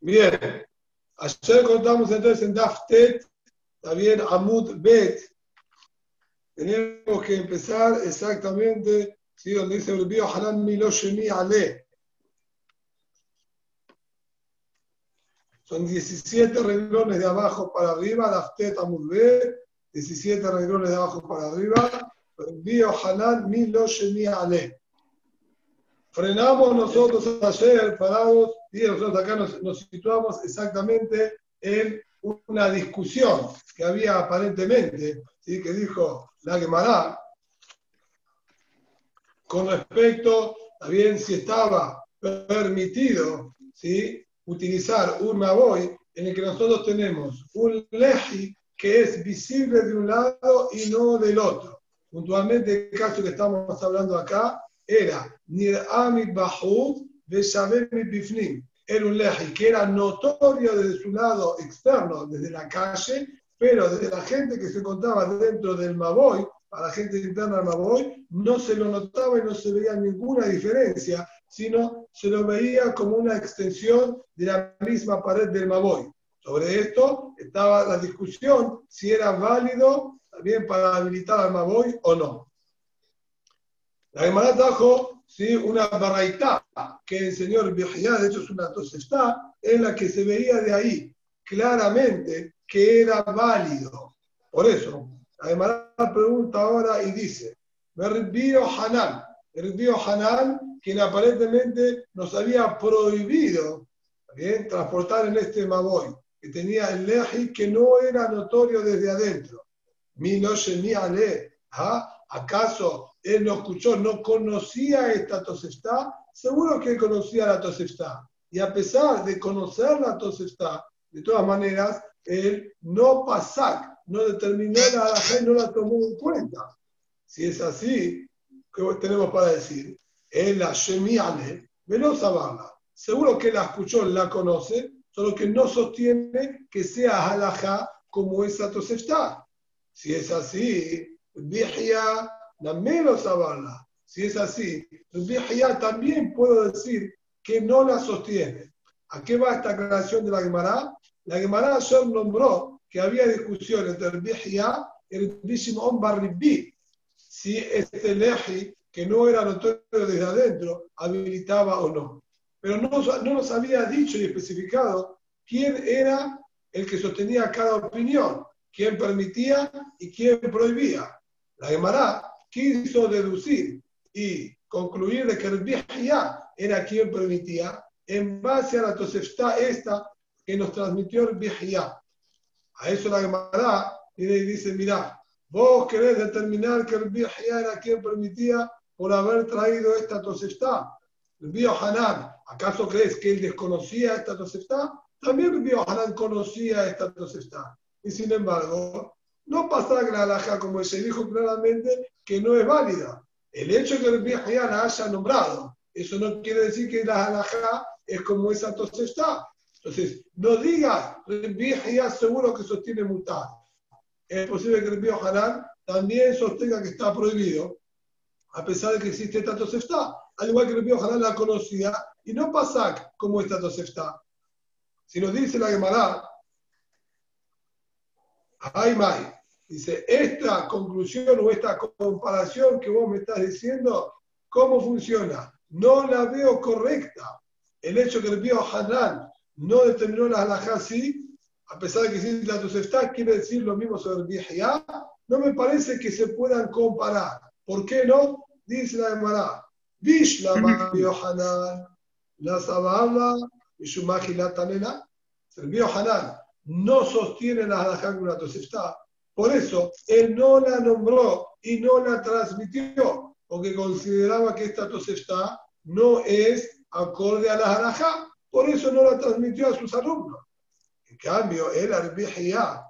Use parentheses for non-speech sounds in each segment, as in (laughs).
Bien. Ayer contamos entonces en Daftet, también Amud Bet. Tenemos que empezar exactamente, ¿sí? donde dice Urbio Hanan Milosheni Ale. Son 17 renglones de abajo para arriba, Daftet Amud Bet, 17 renglones de abajo para arriba, Urbio Hanan Milosheni Ale. Frenamos nosotros ayer parados y nosotros acá nos, situamos exactamente en una discusión que había aparentemente, ¿sí? que dijo la Gemara, con respecto también si estaba permitido ¿sí? utilizar un Maboy en el que nosotros tenemos un leji que es visible de un lado y no del otro. Puntualmente, el caso que estamos hablando acá era Nir'ami Bahud mi Bifnim. Era un leji que era notorio desde su lado externo, desde la calle, pero desde la gente que se encontraba dentro del Maboy, para la gente interna del Maboy, no se lo notaba y no se veía ninguna diferencia, sino se lo veía como una extensión de la misma pared del Maboy. Sobre esto estaba la discusión si era válido también para habilitar al Maboy o no. La Gemara trajo ¿sí? una barraitá que el señor Bihya, de hecho es una tosefta, en la que se veía de ahí claramente que era válido. Por eso, Gemara pregunta ahora y dice, Merbio Hanan, Merbio Hanan, quien aparentemente nos había prohibido ¿bien? transportar en este Maboy, que tenía el leji que no era notorio desde adentro. Mi no ale, ¿ah? ¿Acaso él no escuchó, no conocía esta Tosefta, seguro que él conocía la Tosefta. Y a pesar de conocer la Tosefta, de todas maneras, él no pasó, no determinó la alhaja y no la tomó en cuenta. Si es así, ¿qué tenemos para decir? Él la Shemiane, veloz Seguro que la escuchó, la conoce, solo que no sostiene que sea halajá como esa Tosefta. Si es así, Bihya menos sabarla. Si es así, ya también puedo decir que no la sostiene. ¿A qué va esta aclaración de la Gemara? La Gemara ayer nombró que había discusión entre el Bihya y el Bishimon Barribi. Si este leji, que no era notorio desde adentro, habilitaba o no. Pero no, no nos había dicho y especificado quién era el que sostenía cada opinión, quién permitía y quién prohibía. La Gemara quiso deducir y concluir de que el Bihya era quien permitía en base a la Tosefta esta que nos transmitió el Bihya. A eso la Gemara y dice, mira, vos querés determinar que el Bihya era quien permitía por haber traído esta Tosefta. El Hanan, ¿acaso crees que él desconocía esta Tosefta? También el Hanan conocía esta Tosefta. Y sin embargo, no pasa la alhaja como se dijo claramente que no es válida. El hecho de que el Bihya la haya nombrado, eso no quiere decir que la halajá es como esa está. Entonces, no digas, el Bihya seguro que sostiene mutar. Es posible que el Bihya también sostenga que está prohibido, a pesar de que existe esta está. Al igual que el Bihya la conocía y no pasa como esta está. Si nos dice la Gemara, ay, mai, Dice, esta conclusión o esta comparación que vos me estás diciendo, ¿cómo funciona? No la veo correcta. El hecho que el Bío Hanan no determinó la halajá así, a pesar de que existe la Tosefta, quiere decir lo mismo sobre el Bihya, no me parece que se puedan comparar. ¿Por qué no? Dice la Gemara, Bishlama (laughs) Bío Hanan, la Sabala y su Tanela. El Bío Hanan no sostiene la halajá con la Tosefta, por eso, él no la nombró y no la transmitió, porque consideraba que esta Tosefta no es acorde a la Harajá. Por eso no la transmitió a sus alumnos. En cambio, él Arbihia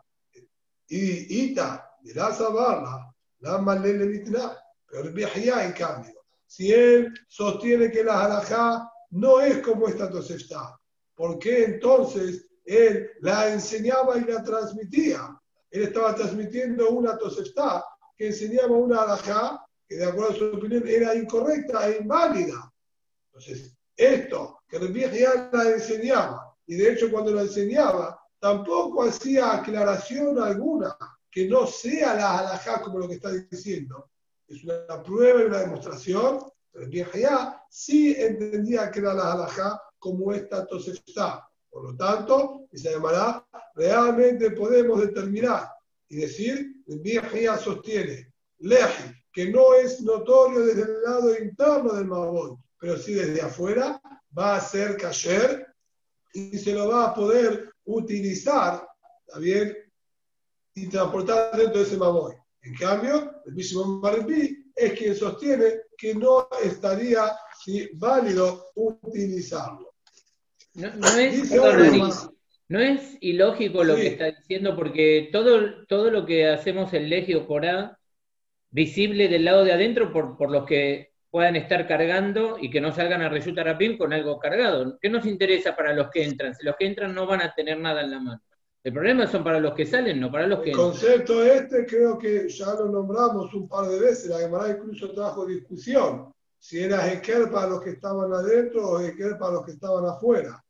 y Ita de la Zabarla, la Malele Mitna, pero Arbihia en cambio, si él sostiene que la Harajá no es como esta Tosefta, ¿por qué entonces él la enseñaba y la transmitía? Él estaba transmitiendo una tosefta que enseñaba una alajá que de acuerdo a su opinión era incorrecta e inválida. Entonces, esto que el ya la enseñaba y de hecho cuando lo enseñaba, tampoco hacía aclaración alguna que no sea la halajá como lo que está diciendo. Es una prueba y una demostración, viejo ya sí entendía que era la halajá como esta está. Por lo tanto, y se llamará, realmente podemos determinar y decir, el ya sostiene, leji, que no es notorio desde el lado interno del Mabón, pero sí desde afuera, va a ser kasher y se lo va a poder utilizar, ¿está? Y transportar dentro de ese Mabón. En cambio, el mismo Marbi es quien sostiene que no estaría válido utilizarlo. No, es, no, es, ilógico lo que está diciendo, porque todo, todo lo que hacemos en Legio Corá visible del lado de adentro por, por los que puedan estar cargando y que no salgan a Resulta Rapim con algo cargado. ¿Qué nos interesa para los que entran? Si los que entran no van a tener nada en la mano. El problema son para los que salen, no para los que El concepto este creo que ya lo nombramos un par de veces, la Gemara incluso trajo discusión, si era Heker para los que estaban adentro o Heker para los que estaban afuera.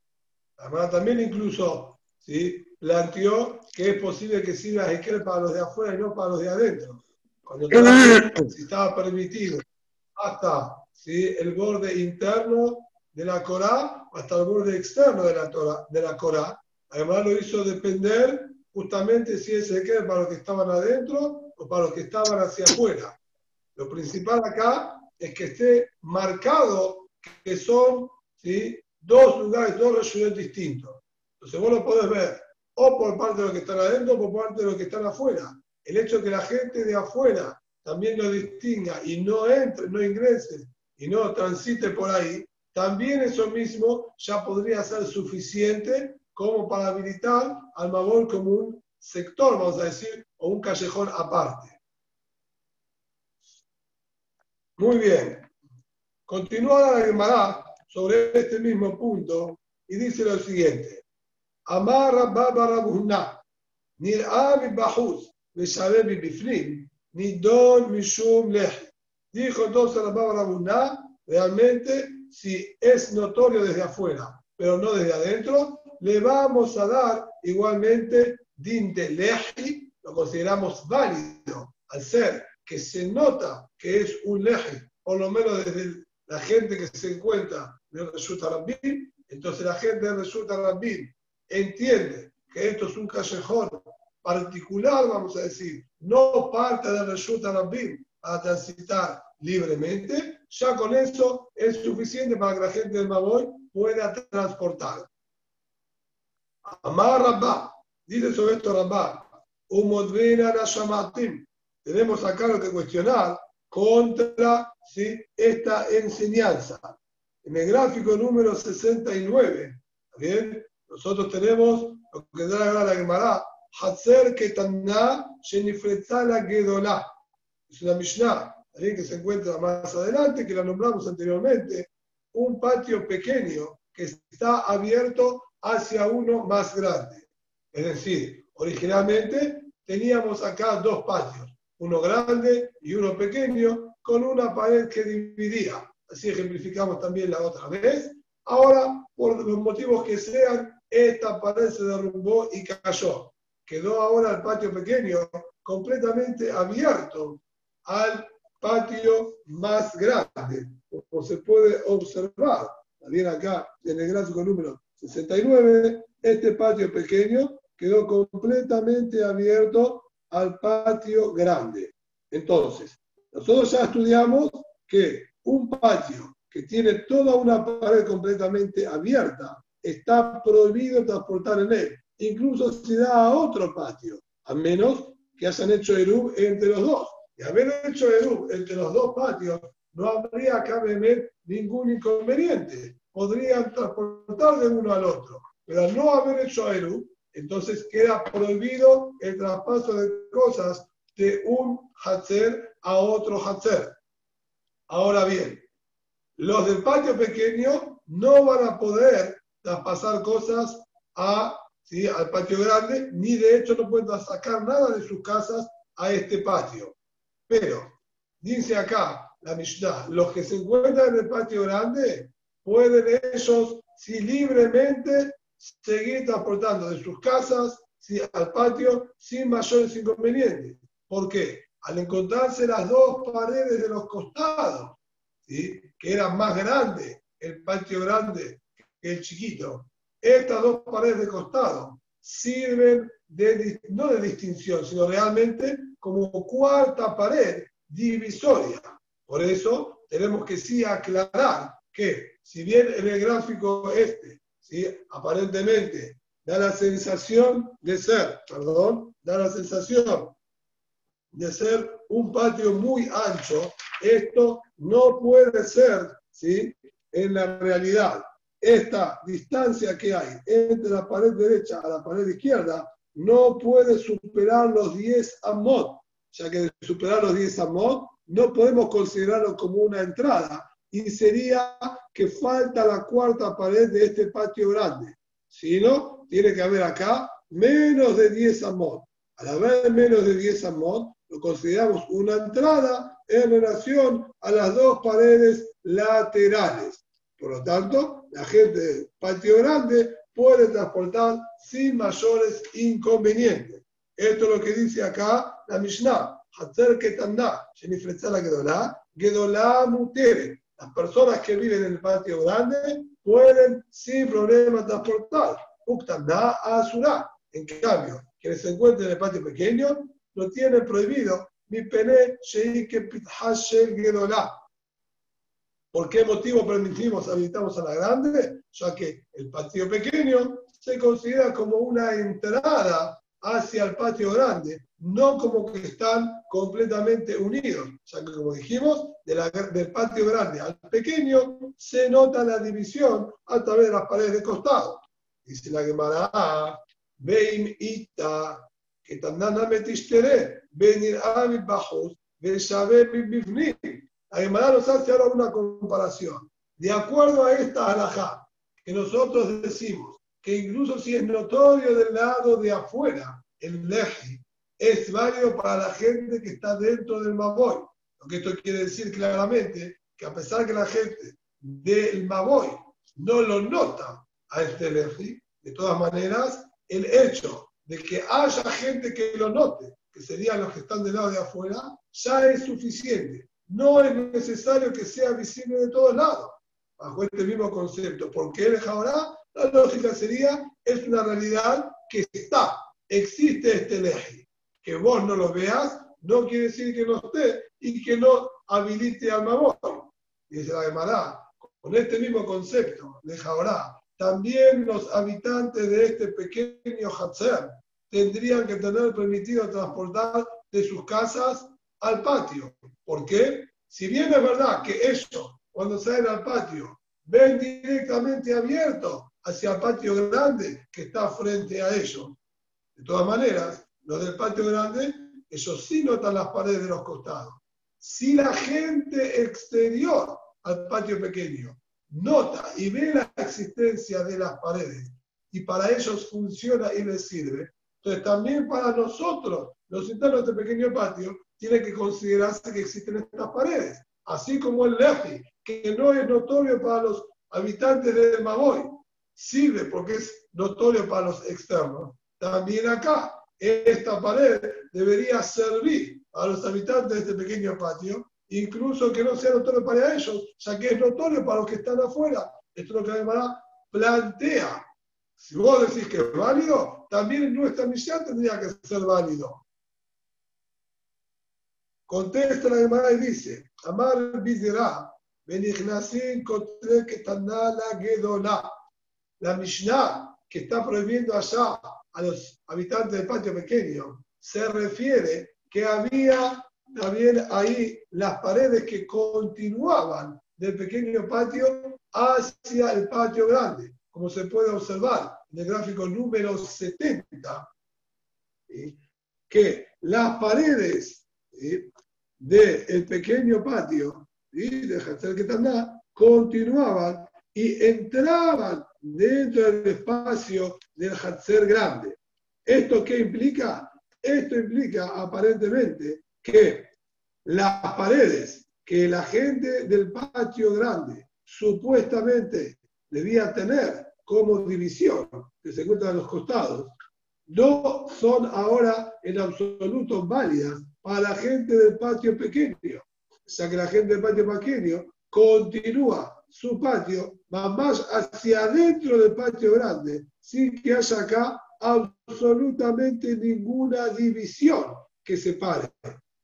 Gemara también incluso ¿sí? planteó que es posible que sirva Heker para los de afuera y no para los de adentro. Cuando (coughs) si estaba permitido hasta ¿sí? el borde interno de la Corá hasta el borde externo de la, de la Corá. Además lo hizo depender justamente si ese queda para los que estaban adentro o para los que estaban hacia afuera. Lo principal acá es que esté marcado que son ¿sí? dos lugares, dos regiones distintos. Entonces vos lo podés ver o por parte de los que están adentro o por parte de los que están afuera el hecho de que la gente de afuera también lo distinga y no entre, no ingrese y no transite por ahí, también eso mismo ya podría ser suficiente como para habilitar al Mabón como un sector, vamos a decir, o un callejón aparte. Muy bien. Continúa la Gemara sobre este mismo punto y dice lo siguiente. Amar Rabba Rabuna, Nir'a Bajuz, Nidon Mishum Dijo entonces la Rabuna, realmente, si es notorio desde afuera, pero no desde adentro, le vamos a dar igualmente dinte lehi, lo consideramos válido, al ser que se nota que es un leji, por lo menos desde la gente que se encuentra en Resulta Rabbin, entonces la gente del Resulta Rabbin entiende que esto es un callejón particular, vamos a decir, no parte del Resulta Rabbim para transitar libremente, ya con eso es suficiente para que la gente del Maboy pueda transportar. Amar Rabba, dice sobre esto Rabba, tenemos acá lo que cuestionar contra ¿sí? esta enseñanza. En el gráfico número 69, ¿bien? nosotros tenemos lo que da la Gemara, Hatzer Ketanna Shenifretzala Gedolá. Es una Mishnah que se encuentra más adelante, que la nombramos anteriormente, un patio pequeño que está abierto hacia uno más grande. Es decir, originalmente teníamos acá dos patios, uno grande y uno pequeño, con una pared que dividía. Así ejemplificamos también la otra vez. Ahora, por los motivos que sean, esta pared se derrumbó y cayó quedó ahora el patio pequeño completamente abierto al patio más grande, como se puede observar. También acá en el gráfico número 69, este patio pequeño quedó completamente abierto al patio grande. Entonces, nosotros ya estudiamos que un patio que tiene toda una pared completamente abierta, está prohibido transportar en él incluso si da a otro patio, a menos que hayan hecho Erub entre los dos. Y haber hecho Erub entre los dos patios, no habría acá ningún inconveniente. Podrían transportar de uno al otro. Pero no haber hecho Erub, entonces queda prohibido el traspaso de cosas de un Hatzer a otro Hatzer. Ahora bien, los del patio pequeño no van a poder traspasar cosas a al patio grande, ni de hecho no pueden sacar nada de sus casas a este patio. Pero, dice acá la Mishnah, los que se encuentran en el patio grande, pueden ellos, si libremente, seguir transportando de sus casas al patio sin mayores inconvenientes. ¿Por qué? Al encontrarse las dos paredes de los costados, que eran más grandes, el patio grande que el chiquito, estas dos paredes de costado sirven de, no de distinción, sino realmente como cuarta pared divisoria. Por eso tenemos que sí aclarar que si bien en el gráfico este, ¿sí? aparentemente da la sensación de ser, perdón, da la sensación de ser un patio muy ancho, esto no puede ser, ¿sí? En la realidad, esta distancia que hay entre la pared derecha a la pared izquierda no puede superar los 10 amot, ya que de superar los 10 amot no podemos considerarlo como una entrada y sería que falta la cuarta pared de este patio grande. Si no, tiene que haber acá menos de 10 amot. Al haber menos de 10 amot, lo consideramos una entrada en relación a las dos paredes laterales. Por lo tanto, la gente del patio grande puede transportar sin mayores inconvenientes. Esto es lo que dice acá la Mishnah. Las personas que viven en el patio grande pueden sin problema transportar. En cambio, quienes se encuentren en el patio pequeño lo tienen prohibido. Mi pene ¿Por qué motivo permitimos, habilitamos a la grande? Ya que el patio pequeño se considera como una entrada hacia el patio grande, no como que están completamente unidos, ya que como dijimos, del patio grande al pequeño se nota la división a través de las paredes de costado. Dice la Gemara, Beim Ita, que Tandana Metistere, Benir Amit Bajos, mi Bifnim. La Gemara nos hace ahora una comparación. De acuerdo a esta alajá, que nosotros decimos que incluso si es notorio del lado de afuera, el leji, es válido para la gente que está dentro del Maboy. Lo que esto quiere decir claramente que a pesar que la gente del Maboy no lo nota a este leji, de todas maneras, el hecho de que haya gente que lo note, que serían los que están del lado de afuera, ya es suficiente. No es necesario que sea visible de todos lados, bajo este mismo concepto. Porque el ahora la lógica sería, es una realidad que está, existe este leji. Que vos no lo veas, no quiere decir que no esté y que no habilite al mamón. Dice la Gemara, con este mismo concepto, de ahora también los habitantes de este pequeño Hatzer tendrían que tener permitido transportar de sus casas al patio. ¿Por qué? Si bien es verdad que ellos, cuando salen al patio, ven directamente abierto hacia el patio grande que está frente a ellos. De todas maneras, los del patio grande, ellos sí notan las paredes de los costados. Si la gente exterior al patio pequeño nota y ve la existencia de las paredes y para ellos funciona y les sirve, entonces también para nosotros, los internos de pequeño patio, tiene que considerarse que existen estas paredes, así como el lefi, que no es notorio para los habitantes de Maboy, sirve porque es notorio para los externos. También acá, esta pared debería servir a los habitantes de este pequeño patio incluso que no sea notorio para ellos, ya que es notorio para los que están afuera. Esto es lo que la plantea. Si vos decís que es válido, también nuestra misión tendría que ser válido. Contesta la Gemara y dice, Amar Bizera, Benichnasin Kotre Ketanala Gedola. La Mishnah que está prohibiendo allá a los habitantes del patio pequeño se refiere que había también ahí las paredes que continuaban del pequeño patio hacia el patio grande, como se puede observar en el gráfico número 70, que las paredes del pequeño patio de Hacer Ketaná continuaban y entraban dentro del espacio del Hatzer grande. ¿Esto qué implica? Esto implica aparentemente que las paredes que la gente del patio grande supuestamente debía tener como división, que se encuentran a los costados, no son ahora en absoluto válidas para la gente del patio pequeño, ya que la gente del patio pequeño continúa su patio, va más hacia adentro del patio grande, sin que haya acá absolutamente ninguna división que separe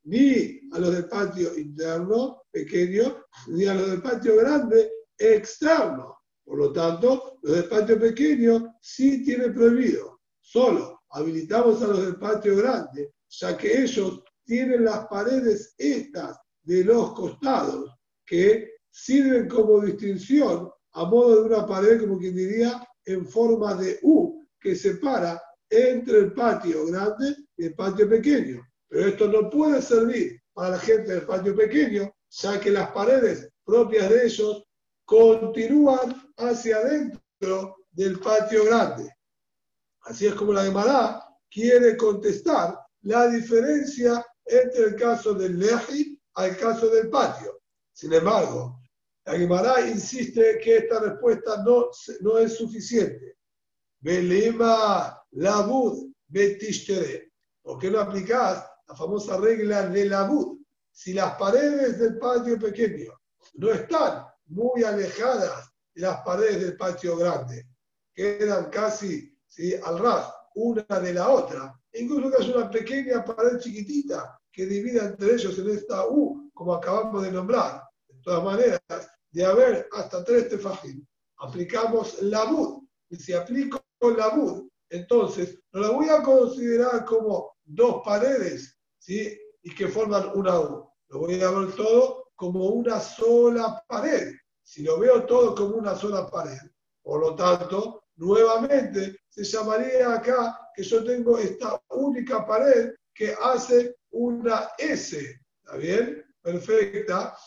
ni a los del patio interno pequeño, ni a los del patio grande externo. Por lo tanto, los del patio pequeño sí tienen prohibido. Solo habilitamos a los del patio grande, ya que ellos tienen las paredes estas de los costados, que sirven como distinción a modo de una pared, como quien diría, en forma de U, que separa entre el patio grande y el patio pequeño. Pero esto no puede servir para la gente del patio pequeño, ya que las paredes propias de ellos continúan hacia adentro del patio grande. Así es como la Gemara quiere contestar la diferencia entre el caso del leji al caso del patio. Sin embargo, la Gemara insiste que esta respuesta no, no es suficiente. Belema labud betishtere. ¿Por qué no aplicás la famosa regla de la bud. Si las paredes del patio pequeño no están muy alejadas de las paredes del patio grande, quedan casi ¿sí? al ras una de la otra, incluso que es una pequeña pared chiquitita que divida entre ellos en esta U, como acabamos de nombrar. De todas maneras, de haber hasta tres tefajim, aplicamos la bud. Y si aplico la bud, entonces no la voy a considerar como dos paredes y que forman una U. Lo voy a ver todo como una sola pared. Si lo veo todo como una sola pared, por lo tanto, nuevamente se llamaría acá que yo tengo esta única pared que hace una S. ¿Está bien? Perfecta.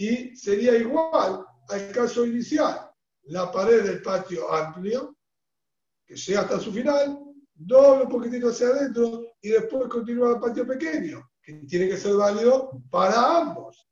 Y sería igual al caso inicial. La pared del patio amplio, que llega hasta su final, doble un poquitito hacia adentro y después continúa el patio pequeño, que tiene que ser válido para ambos.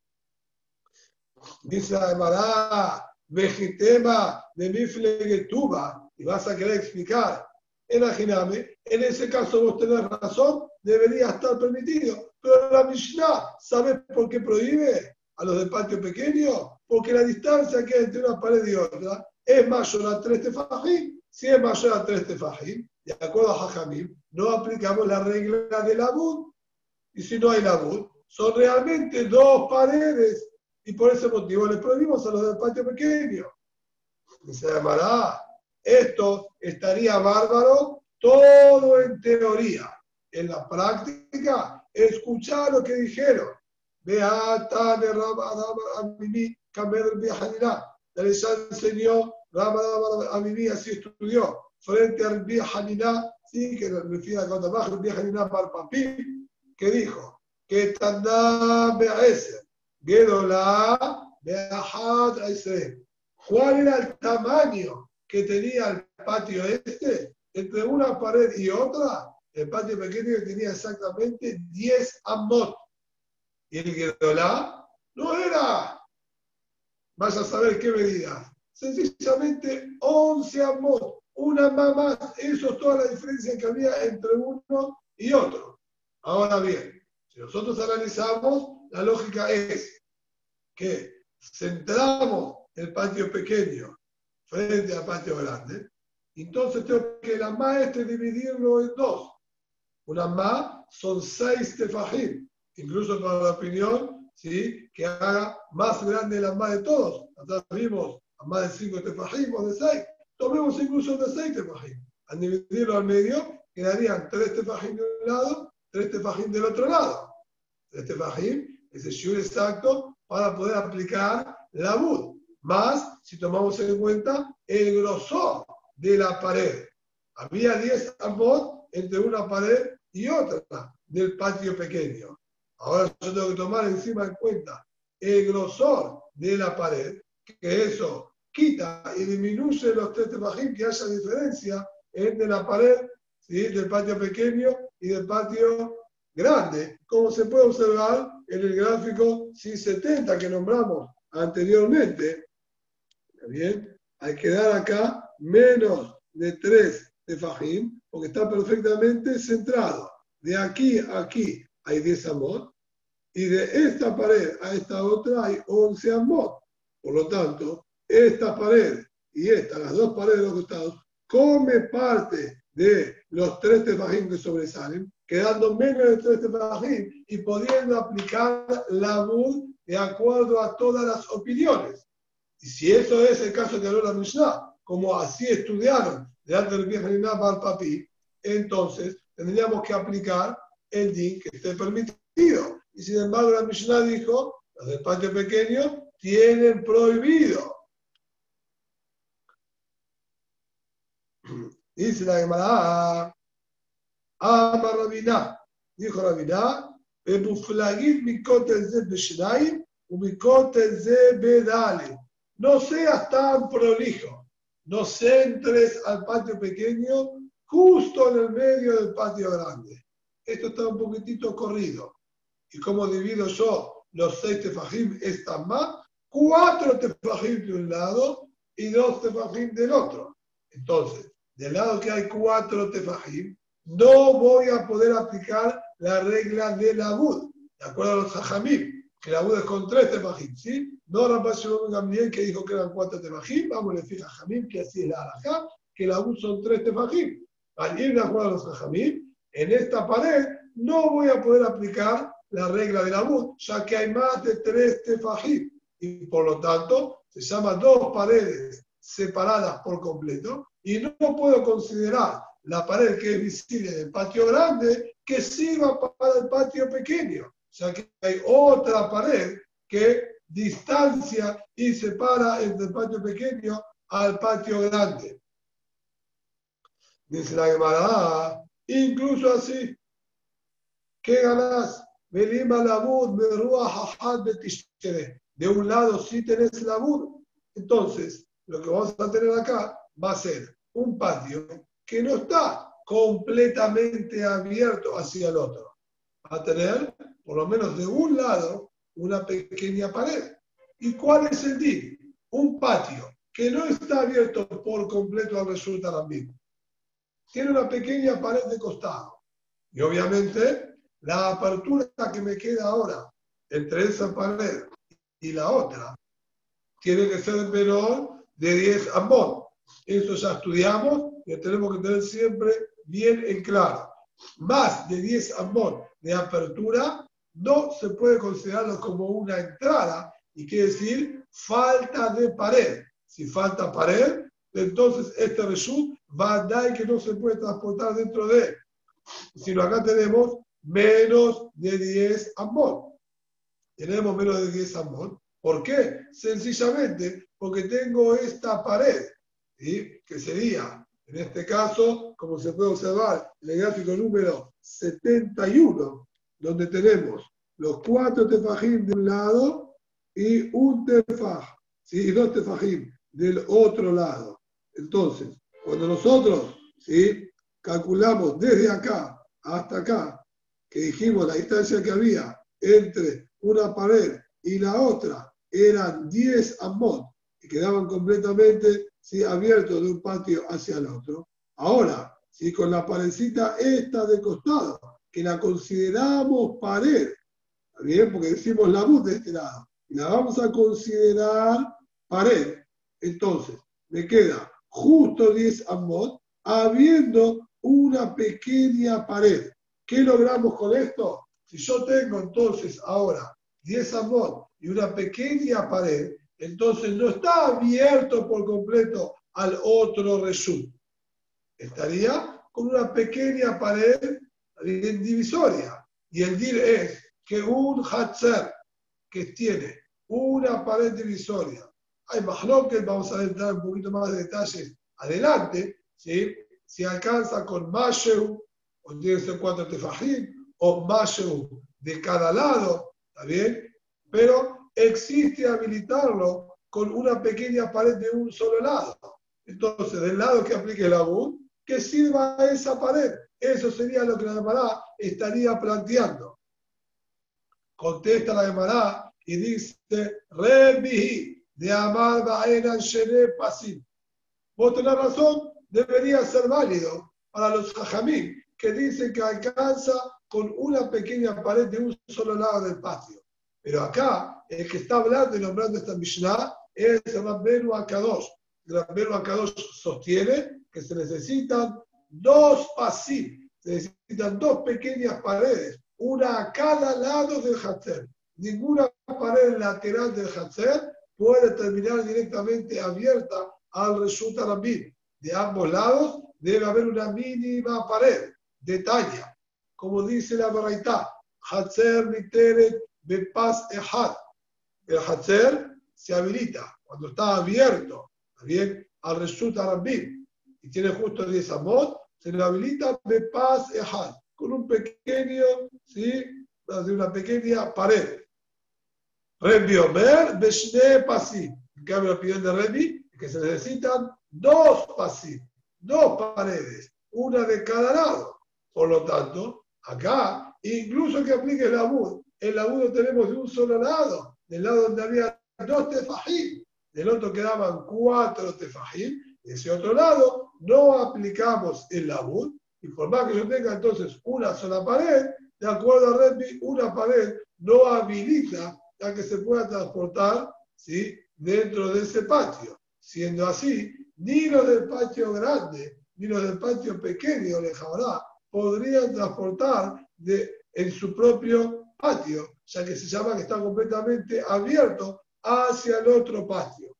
Dice además, vegetema de mi flegetuba, y vas a querer explicar, imagíname, en ese caso vos tenés razón, debería estar permitido, pero la Mishnah, ¿sabes por qué prohíbe a los del patio pequeño? Porque la distancia que hay entre una pared y otra es mayor a tres tefajim. Si es mayor a tres tefajim, de acuerdo a Jajamim, no aplicamos la regla de la bud. Y si no hay la bud, son realmente dos paredes. Y por ese motivo le prohibimos a los del patio pequeño. se llamará, esto estaría bárbaro todo en teoría. En la práctica, escuchar lo que dijeron. Beata de Rabbi Kamer Les enseñó Rabbi mí así estudió frente al Rabbi Haniná, sí, que refiere a cuando baja Rabbi Haniná para Papí, que dijo que Taná Be'eser, Gedolá Be'ahad Aisre. ¿Cuál era el tamaño que tenía el patio este? Entre una pared y otra, el patio pequeño tenía exactamente 10 amot. Y el Gedolá no era, vaya a saber qué medida, sencillamente 11 amot una más. Eso es toda la diferencia que había entre uno y otro. Ahora bien, si nosotros analizamos, la lógica es que centramos el patio pequeño frente al patio grande, entonces tengo que la más este dividirlo en dos. Una más son seis tefajim, incluso para la opinión ¿sí? que haga más grande la más de todos. Atrás vimos a más de cinco tefajim o de seis tomemos incluso de seis tefajim. Al dividirlo al medio, quedarían tres tefajim de un lado, tres tefajim del otro lado. Tres tefajim es el shiur exacto para poder aplicar la bud. Más si tomamos en cuenta el grosor de la pared. Había 10 amot entre una pared y otra del patio pequeño. Ahora yo tengo que tomar encima en cuenta el grosor de la pared, que eso quita y disminuye los tres tefajim, que haya diferencia entre la pared del patio pequeño y del patio grande, como se puede observar en el gráfico 670 que nombramos anteriormente. Bien, hay que dar acá menos de tres tefajim, porque está perfectamente centrado. De aquí a aquí hay 10 amot, y de esta pared a esta otra hay 11 amot. Por lo tanto, esta pared y esta, las dos paredes de los costados, come parte de los tres tefajim que sobresalen, quedando menos de tres tefajim y pudiendo aplicar la MUD de acuerdo a todas las opiniones. Y si eso es el caso que habló la Mishnah, como así estudiaron delante del viejo para papi, entonces tendríamos que aplicar el din que esté permitido. Y sin embargo, la Mishnah dijo: los del patio pequeño tienen prohibido. (clears throat) Dice la Gemara, Ama Rabina, dijo Rabina, no seas tan prolijo, no entres al patio pequeño justo en el medio del patio grande. Esto está un poquitito corrido. Y como divido yo los seis tefajim, están más, cuatro tefajim de un lado y dos tefajim del otro. Entonces, del lado que hay cuatro tefajim, no voy a poder aplicar la regla de la bud, de acuerdo a los hajamim, que la bud es con tres tefajim, ¿sí? No Shimon Gamliel que dijo que eran cuatro tefajim, vamos a decir hajamim que así es la alajá, que la bud son tres tefajim. Al ir de acuerdo a los hajamim, en esta pared no voy a poder aplicar la regla de la bud, ya que hay más de tres tefajim, y por lo tanto se llaman dos paredes separadas por completo, y no puedo considerar la pared que es visible del patio grande que sirva para el patio pequeño. Sea que hay otra pared que distancia y separa entre el patio pequeño al patio grande. Dice la Gemara, incluso así, ¿qué ganas? De un lado sí tenés la bud. Entonces, lo que vamos a tener acá va a ser un patio que no está completamente abierto hacia el otro. Va a tener, por lo menos de un lado, una pequeña pared. ¿Y cuál es el DIN? Un patio que no está abierto por completo al resulta también. Tiene una pequeña pared de costado. Y obviamente, la apertura que me queda ahora entre esa pared y la otra tiene que ser menor de 10 ambos. Eso ya estudiamos y tenemos que tener siempre bien en claro. Más de 10 ambos de apertura no se puede considerarlo como una entrada y quiere decir falta de pared. Si falta pared, entonces este reshut dar que no se puede transportar dentro de él. Sino acá tenemos menos de 10 ambos. Tenemos menos de 10 ambos. ¿Por qué? Sencillamente porque tengo esta pared que sería, en este caso, como se puede observar en el gráfico número 71, donde tenemos los cuatro tefajim de un lado y un tefaj, ¿sí? y dos tefajim del otro lado. Entonces, cuando nosotros ¿sí? calculamos desde acá hasta acá, que dijimos la distancia que había entre una pared y la otra eran 10 amot y quedaban completamente ¿sí? abierto de un patio hacia el otro. Ahora, si con la parecita esta de costado, que la consideramos pared, ¿está bien? Porque decimos la luz de este lado, la vamos a considerar pared, entonces me queda justo 10 amot, habiendo una pequeña pared. ¿Qué logramos con esto? Si yo tengo entonces ahora 10 amot y una pequeña pared, entonces no está abierto por completo al otro resú. Estaría con una pequeña pared divisoria. Y el dir es que un hatzer que tiene una pared divisoria, hay que vamos a entrar un poquito más de detalles adelante, ¿sí? si alcanza con Mashew, o tiene que ser cuatro tefajim, o Mashew de cada lado, ¿está bien? Pero existe habilitarlo con una pequeña pared de un solo lado. Entonces, del lado que aplique el abud, que sirva esa pared. Eso sería lo que la Gemara estaría planteando. Contesta la Gemara y dice, Rebihi, de Amar Baenan Shere Pasim. vos tenés razón, debería ser válido para los hajamim, que dicen que alcanza con una pequeña pared de un solo lado del patio. Pero acá, el que está hablando y nombrando esta Mishnah es Rabbeinu Akadosh. Rabbeinu Akadosh sostiene que se necesitan dos pasillos, se necesitan dos pequeñas paredes, una a cada lado del Hatzer. Ninguna pared lateral del Hatzer puede terminar directamente abierta al Reshut Arabim. De ambos lados debe haber una mínima pared de talla, como dice la Baraita, Hatzer Miteret Bepas Ehad. El Hatzer se habilita cuando está abierto, bien, al Reshut Arabim, y tiene justo 10 amot, se le habilita Bepas Ehad, con un pequeño, ¿sí? de una pequeña pared. Rebbi Omer, Beshne Pasi. En cambio, la opinión de Rebbi es que se necesitan dos pasis, dos paredes, una de cada lado. Por lo tanto, acá, incluso que aplique el abud, el abud lo tenemos de un solo lado, del lado donde había dos tefajim, del otro quedaban cuatro tefajim, de ese otro lado no aplicamos el abud, y por más que yo tenga entonces una sola pared, de acuerdo a Rebbi, una pared no habilita a que se pueda transportar ¿sí? dentro de ese patio. Siendo así, ni los del patio grande, ni los del patio pequeño, Lejabará, podrían transportar de, en su propio patio, ya que se llama que está completamente abierto hacia el otro patio.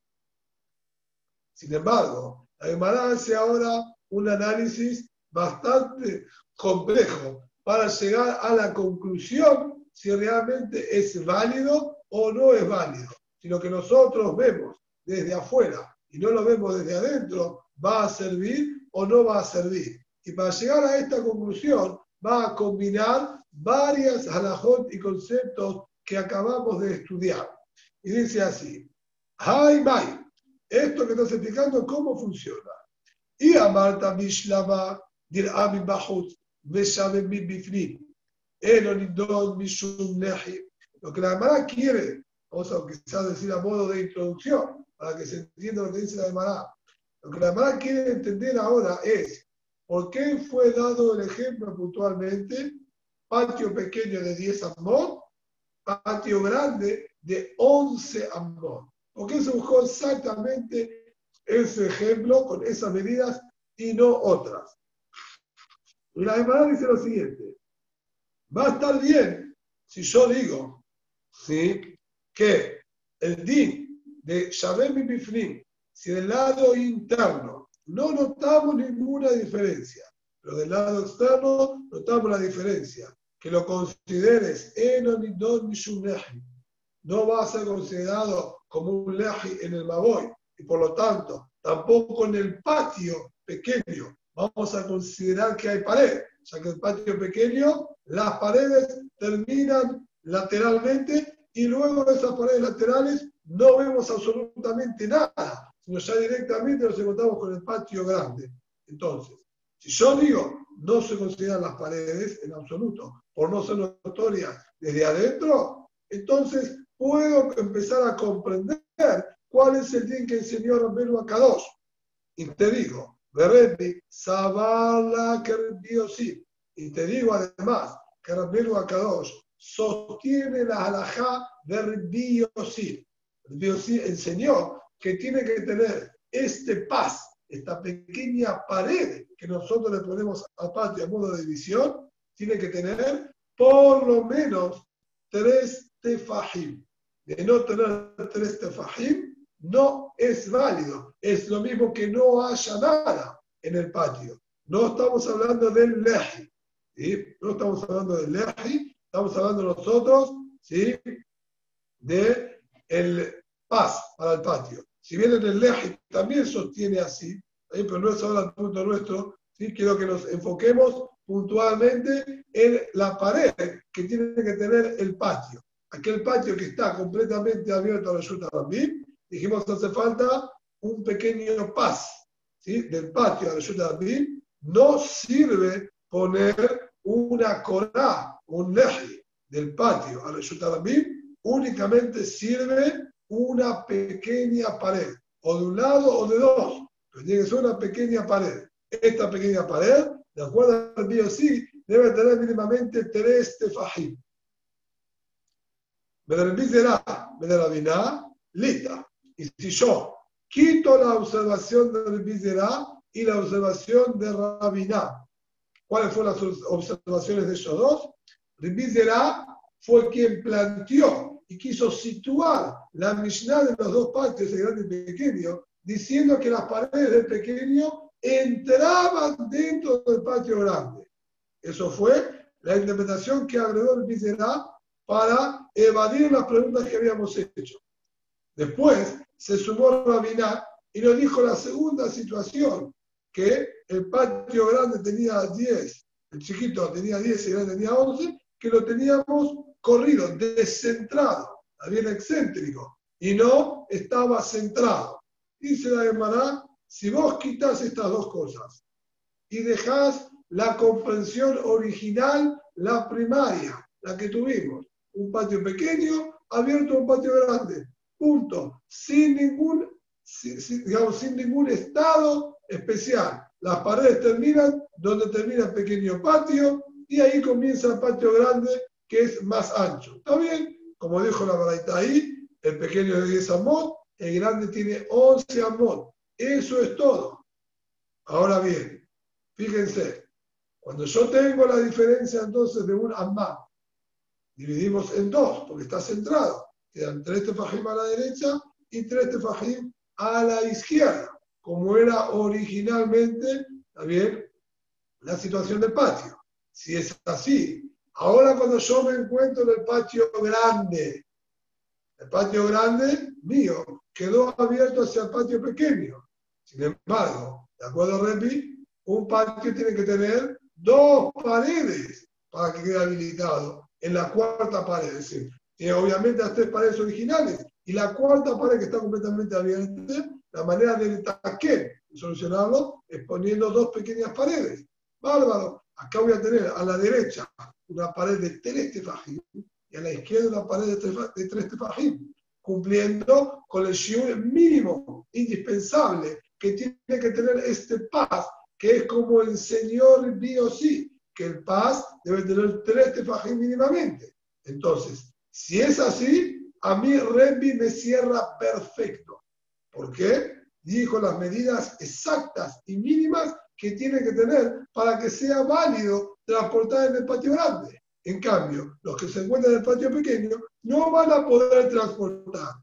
Sin embargo, la Gemara hace ahora un análisis bastante complejo para llegar a la conclusión si realmente es válido o no es válido. Si lo que nosotros vemos desde afuera y no lo vemos desde adentro, va a servir o no va a servir. Y para llegar a esta conclusión, va a combinar varias halajot y conceptos que acabamos de estudiar. Y dice así, Hay Mai, esto que estás explicando, ¿cómo funciona? Y Amarta Mishlava, Dir Amin Bahut, Beshaben Bifnim, lo que la Gemara quiere, vamos a quizás decir a modo de introducción, para que se entienda lo que dice la Gemara. Lo que la Gemara quiere entender ahora es por qué fue dado el ejemplo puntualmente, patio pequeño de 10 amor, patio grande de 11 amor. ¿Por qué se buscó exactamente ese ejemplo con esas medidas y no otras? La Gemara dice lo siguiente, va a estar bien si yo digo ¿sí? que el din de Shabem y Bifnim, si del lado interno no notamos ninguna diferencia, pero del lado externo notamos la diferencia, que lo consideres no va a ser considerado como un leji en el Maboy, y por lo tanto, tampoco en el patio pequeño vamos a considerar que hay pared, ya que el patio pequeño, las paredes terminan lateralmente y luego de esas paredes laterales no vemos absolutamente nada, sino ya directamente nos encontramos con el patio grande. Entonces, si yo digo no se consideran las paredes en absoluto, por no ser notorias desde adentro, entonces puedo empezar a comprender cuál es el día que enseñó a Kadosh. Y te digo, Berrebi, Sabala sí. Y te digo además que Rabbeinu Akadosh sostiene la halajá de Rabbi Yossi. Rabbi enseñó que tiene que tener este paz, esta pequeña pared que nosotros le ponemos a patio a modo de división, tiene que tener por lo menos tres tefajim. De no tener tres tefajim, no es válido. Es lo mismo que no haya nada en el patio. No estamos hablando del leji. No estamos hablando del leji, estamos hablando nosotros ¿sí? de el paz para el patio. Si bien en el leji también sostiene así, pero no es ahora el punto nuestro, ¿sí? quiero que nos enfoquemos puntualmente en la pared que tiene que tener el patio. Aquel patio que está completamente abierto a la Yuta Rambim, dijimos hace falta un pequeño paz ¿sí? del patio a la Yuta Rambim, no sirve poner una corá, un leji del patio a la únicamente sirve una pequeña pared, o de un lado o de dos, pero tiene que ser una pequeña pared. Esta pequeña pared, de acuerdo al bio sí, debe tener mínimamente tres tefajim. Biná, lista. Y si yo quito la observación del Bizerá y la observación de Rabiná, ¿cuáles fueron las observaciones de ellos dos? Bizerá fue quien planteó y quiso situar la Mishnah de los dos partes, el grande y pequeño, diciendo que las paredes del pequeño entraban dentro del patio grande. Eso fue la interpretación que agregó el Bizerá para evadir las preguntas que habíamos hecho. Después se sumó Rabiná y nos dijo la segunda situación, que el patio grande tenía 10, el chiquito tenía 10 y el grande tenía 11, que lo teníamos corrido, descentrado, bien excéntrico, y no estaba centrado. Dice la hermana, si vos quitas estas dos cosas y dejás la comprensión original, la primaria, la que tuvimos, un patio pequeño abierto a un patio grande, punto, sin ningún, digamos, sin ningún estado especial. Las paredes terminan donde termina el pequeño patio y ahí comienza el patio grande que es más ancho. ¿Está bien? Como dijo la Baraita ahí, el pequeño de 10 amot, el grande tiene 11 amot. Eso es todo. Ahora bien, fíjense, cuando yo tengo la diferencia entonces de un amá, dividimos en dos, porque está centrado. Quedan tres tefajim a la derecha y tres tefajim a la izquierda, como era originalmente, también, la situación del patio. Si es así, ahora cuando yo me encuentro en el patio grande, el patio grande mío quedó abierto hacia el patio pequeño. Sin embargo, de acuerdo a Repi, un patio tiene que tener dos paredes para que quede habilitado en la cuarta pared. Es tiene obviamente las tres paredes originales y la cuarta pared que está completamente abierta, la manera de taquer, solucionarlo, es poniendo dos pequeñas paredes. Bárbaro. Acá voy a tener a la derecha una pared de tres tefajim y a la izquierda una pared de tres, tefajim, cumpliendo con el shiur mínimo, indispensable, que tiene que tener este paz, que es como el señor sí, que el paz debe tener tres tefajim mínimamente. Entonces, si es así, a mí Rebbi me cierra perfecto. ¿Por qué? Dijo las medidas exactas y mínimas que tiene que tener para que sea válido transportar en el patio grande. En cambio, los que se encuentran en el patio pequeño no van a poder transportar,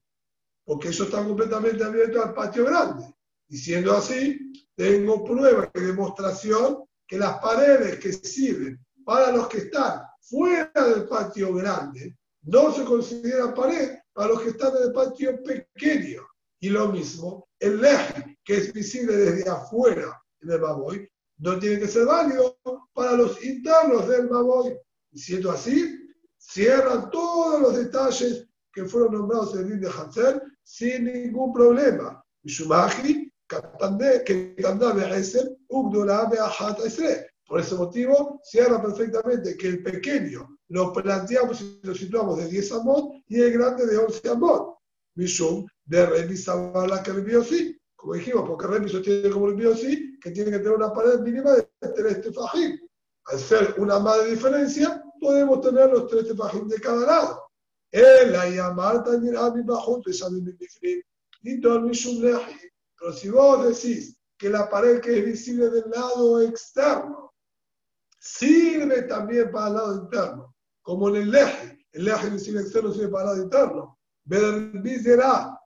porque ellos están completamente abiertos al patio grande. Y siendo así, tengo prueba y demostración que las paredes que sirven para los que están fuera del patio grande no se consideran pared para los que están en el patio pequeño. Y lo mismo, el eje que es visible desde afuera del Maboy, no tiene que ser válido para los internos del Maboy. Y siendo así, cierran todos los detalles que fueron nombrados en el de Hansel sin ningún problema. Por ese motivo, cierra perfectamente que el pequeño lo planteamos y lo situamos de 10 amot y el grande de 11 amot. Mishum de revisar la que sí como dijimos, porque Remy sostiene como el sí, que tiene que tener una pared mínima de tres tefajim. Al ser una más de diferencia, podemos tener los tres tefajim de cada lado. Él llamar también a mi bajo, y Pero si vos decís que la pared que es visible del lado externo sirve también para el lado interno, como en el leje, el leje visible externo sirve para el lado interno. Beder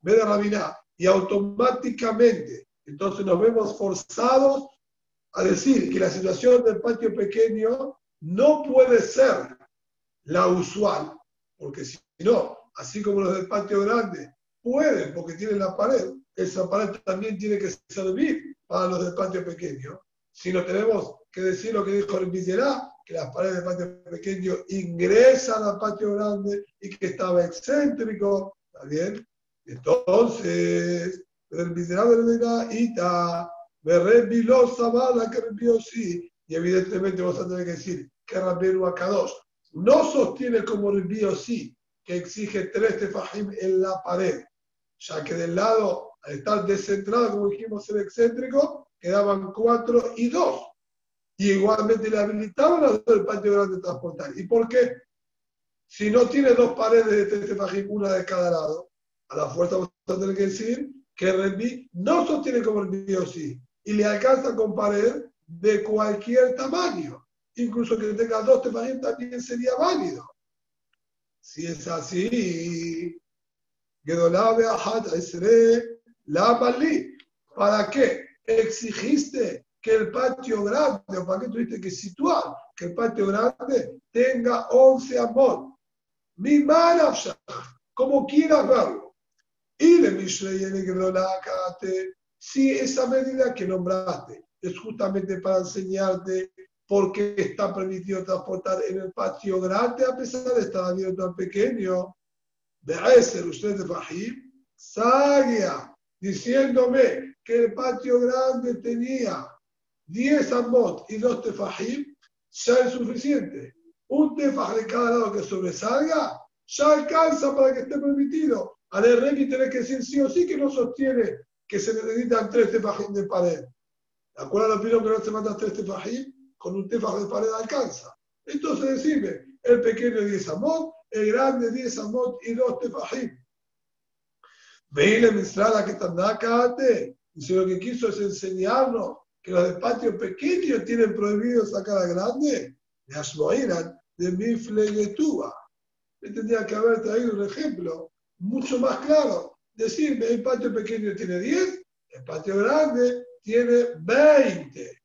Beder Rabiná, y automáticamente entonces nos vemos forzados a decir que la situación del patio pequeño no puede ser la usual, porque si no, así como los del patio grande pueden, porque tienen la pared, esa pared también tiene que servir para los del patio pequeño. Si no tenemos que decir lo que dijo el Villerá, que las paredes del patio pequeño ingresan al patio grande y que estaba excéntrico, ¿está bien? Entonces, el la ita, la que sí, y evidentemente vos a tener que decir que a Akadosh no sostiene como el sí, que exige tres tefajim en la pared, ya que del lado al estar descentrada, como dijimos, el excéntrico, quedaban cuatro y dos. Y igualmente le habilitaban a el patio grande de transportar. ¿Y por qué? Si no tiene dos paredes de tefajim, una de cada lado, a la fuerza vamos a tener que decir que el no sostiene como el mío sí, y le alcanza con pared de cualquier tamaño. Incluso que tenga dos tefajim también sería válido. Si es así, ¿Para qué? Exigiste que el patio grande, o para qué tuviste que situar que el patio grande tenga 11 amor. Mi manafsha, como quieras verlo. Y de Mishrei si esa medida que nombraste es justamente para enseñarte por qué está permitido transportar en el patio grande a pesar de estar abierto tan pequeño, de ser usted de Fahim, Sagia, diciéndome que el patio grande tenía 10 amot y 2 tefajim, ya es suficiente. Un tefaj de cada lado que sobresalga, ya alcanza para que esté permitido. Al Revi tiene que decir sí o sí que no sostiene que se necesitan tres tefajim de pared. ¿De acuerdo a la opinión que no se manda tres tefajim? Con un tefaj de pared alcanza. Entonces decime, el pequeño 10 amot, el grande 10 amot y 2 tefajim. Veile Mistrada que Tandakate, dice lo que quiso es enseñarnos que los de patio pequeño tienen prohibido sacar a grande, de Ashmoiran, de Miflegetúa. Me tendría que haber traído un ejemplo mucho más claro. Decirme, el patio pequeño tiene 10, el patio grande tiene 20.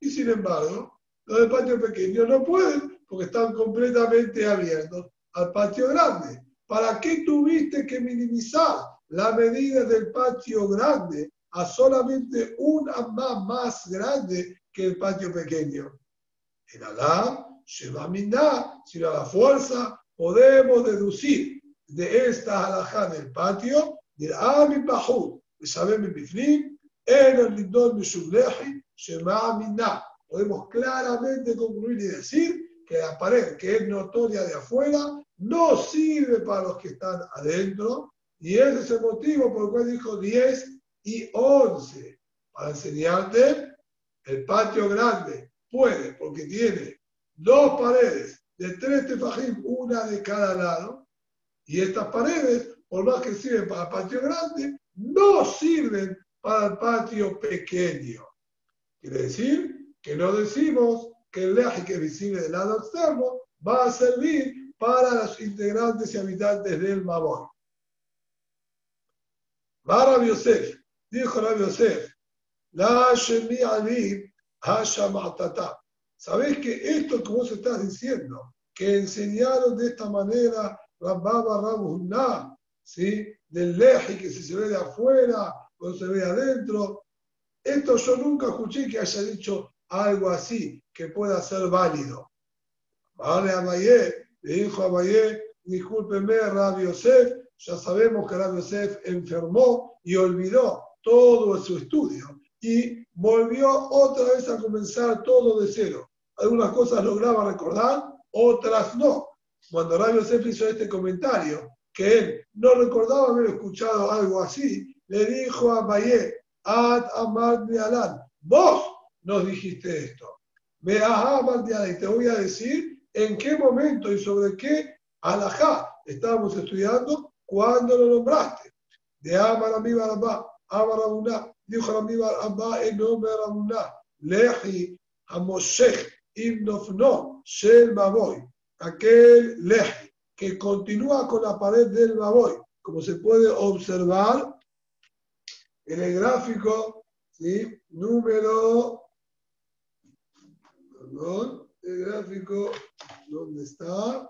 Y sin embargo, los de patio pequeño no pueden porque están completamente abiertos al patio grande. ¿Para qué tuviste que minimizar la medida del patio grande a solamente un amma más grande que el patio pequeño? En Alá, Sheba Minna, si a la fuerza, podemos deducir de esta alajá del patio, Dir'am Bahud, Sabem Bifnim, En el Lindon Mishublehi, Shema Minna. Podemos claramente concluir y decir que la pared que es notoria de afuera no sirve para los que están adentro, y ese es el motivo por el cual dijo 10 y 11, para enseñarte el patio grande puede, porque tiene dos paredes de tres tefajim, una de cada lado, y estas paredes, por más que sirven para el patio grande, no sirven para el patio pequeño. Quiere decir que no decimos que el leje que visible del lado externo va a servir para los integrantes y habitantes del Mabor. Va Rabbi Yosef, dijo Rabbi Yosef, la Shemi Ali Hashamatata. ¿Sabés que esto que vos estás diciendo, que enseñaron de esta manera Rabbaba Rabuhna, ¿sí? del leji que se ve de afuera o se ve adentro, esto yo nunca escuché que haya dicho algo así que pueda ser válido. Vale, Amayé, le dijo a discúlpeme, Rabbi Yosef, ya sabemos que Rabbi Yosef enfermó y olvidó todo su estudio y volvió otra vez a comenzar todo de cero. Algunas cosas lograba recordar, otras no. Cuando Rabbi Yosef hizo este comentario, que él no recordaba haber escuchado algo así, le dijo a Abayé, Ad Amar Alan, vos nos dijiste esto. Me y te voy a decir en qué momento y sobre qué alajá estábamos estudiando cuando lo nombraste. De Amar Amiba Rabba, Amar Rabuná, dijo Amiba Rabba en nombre de Rabuná, Lehi Hamoshech Ibnofno Shel Baboy, aquel Lehi que continúa con la pared del Baboy, como se puede observar en el gráfico, ¿sí? número, perdón, el gráfico, ¿dónde está?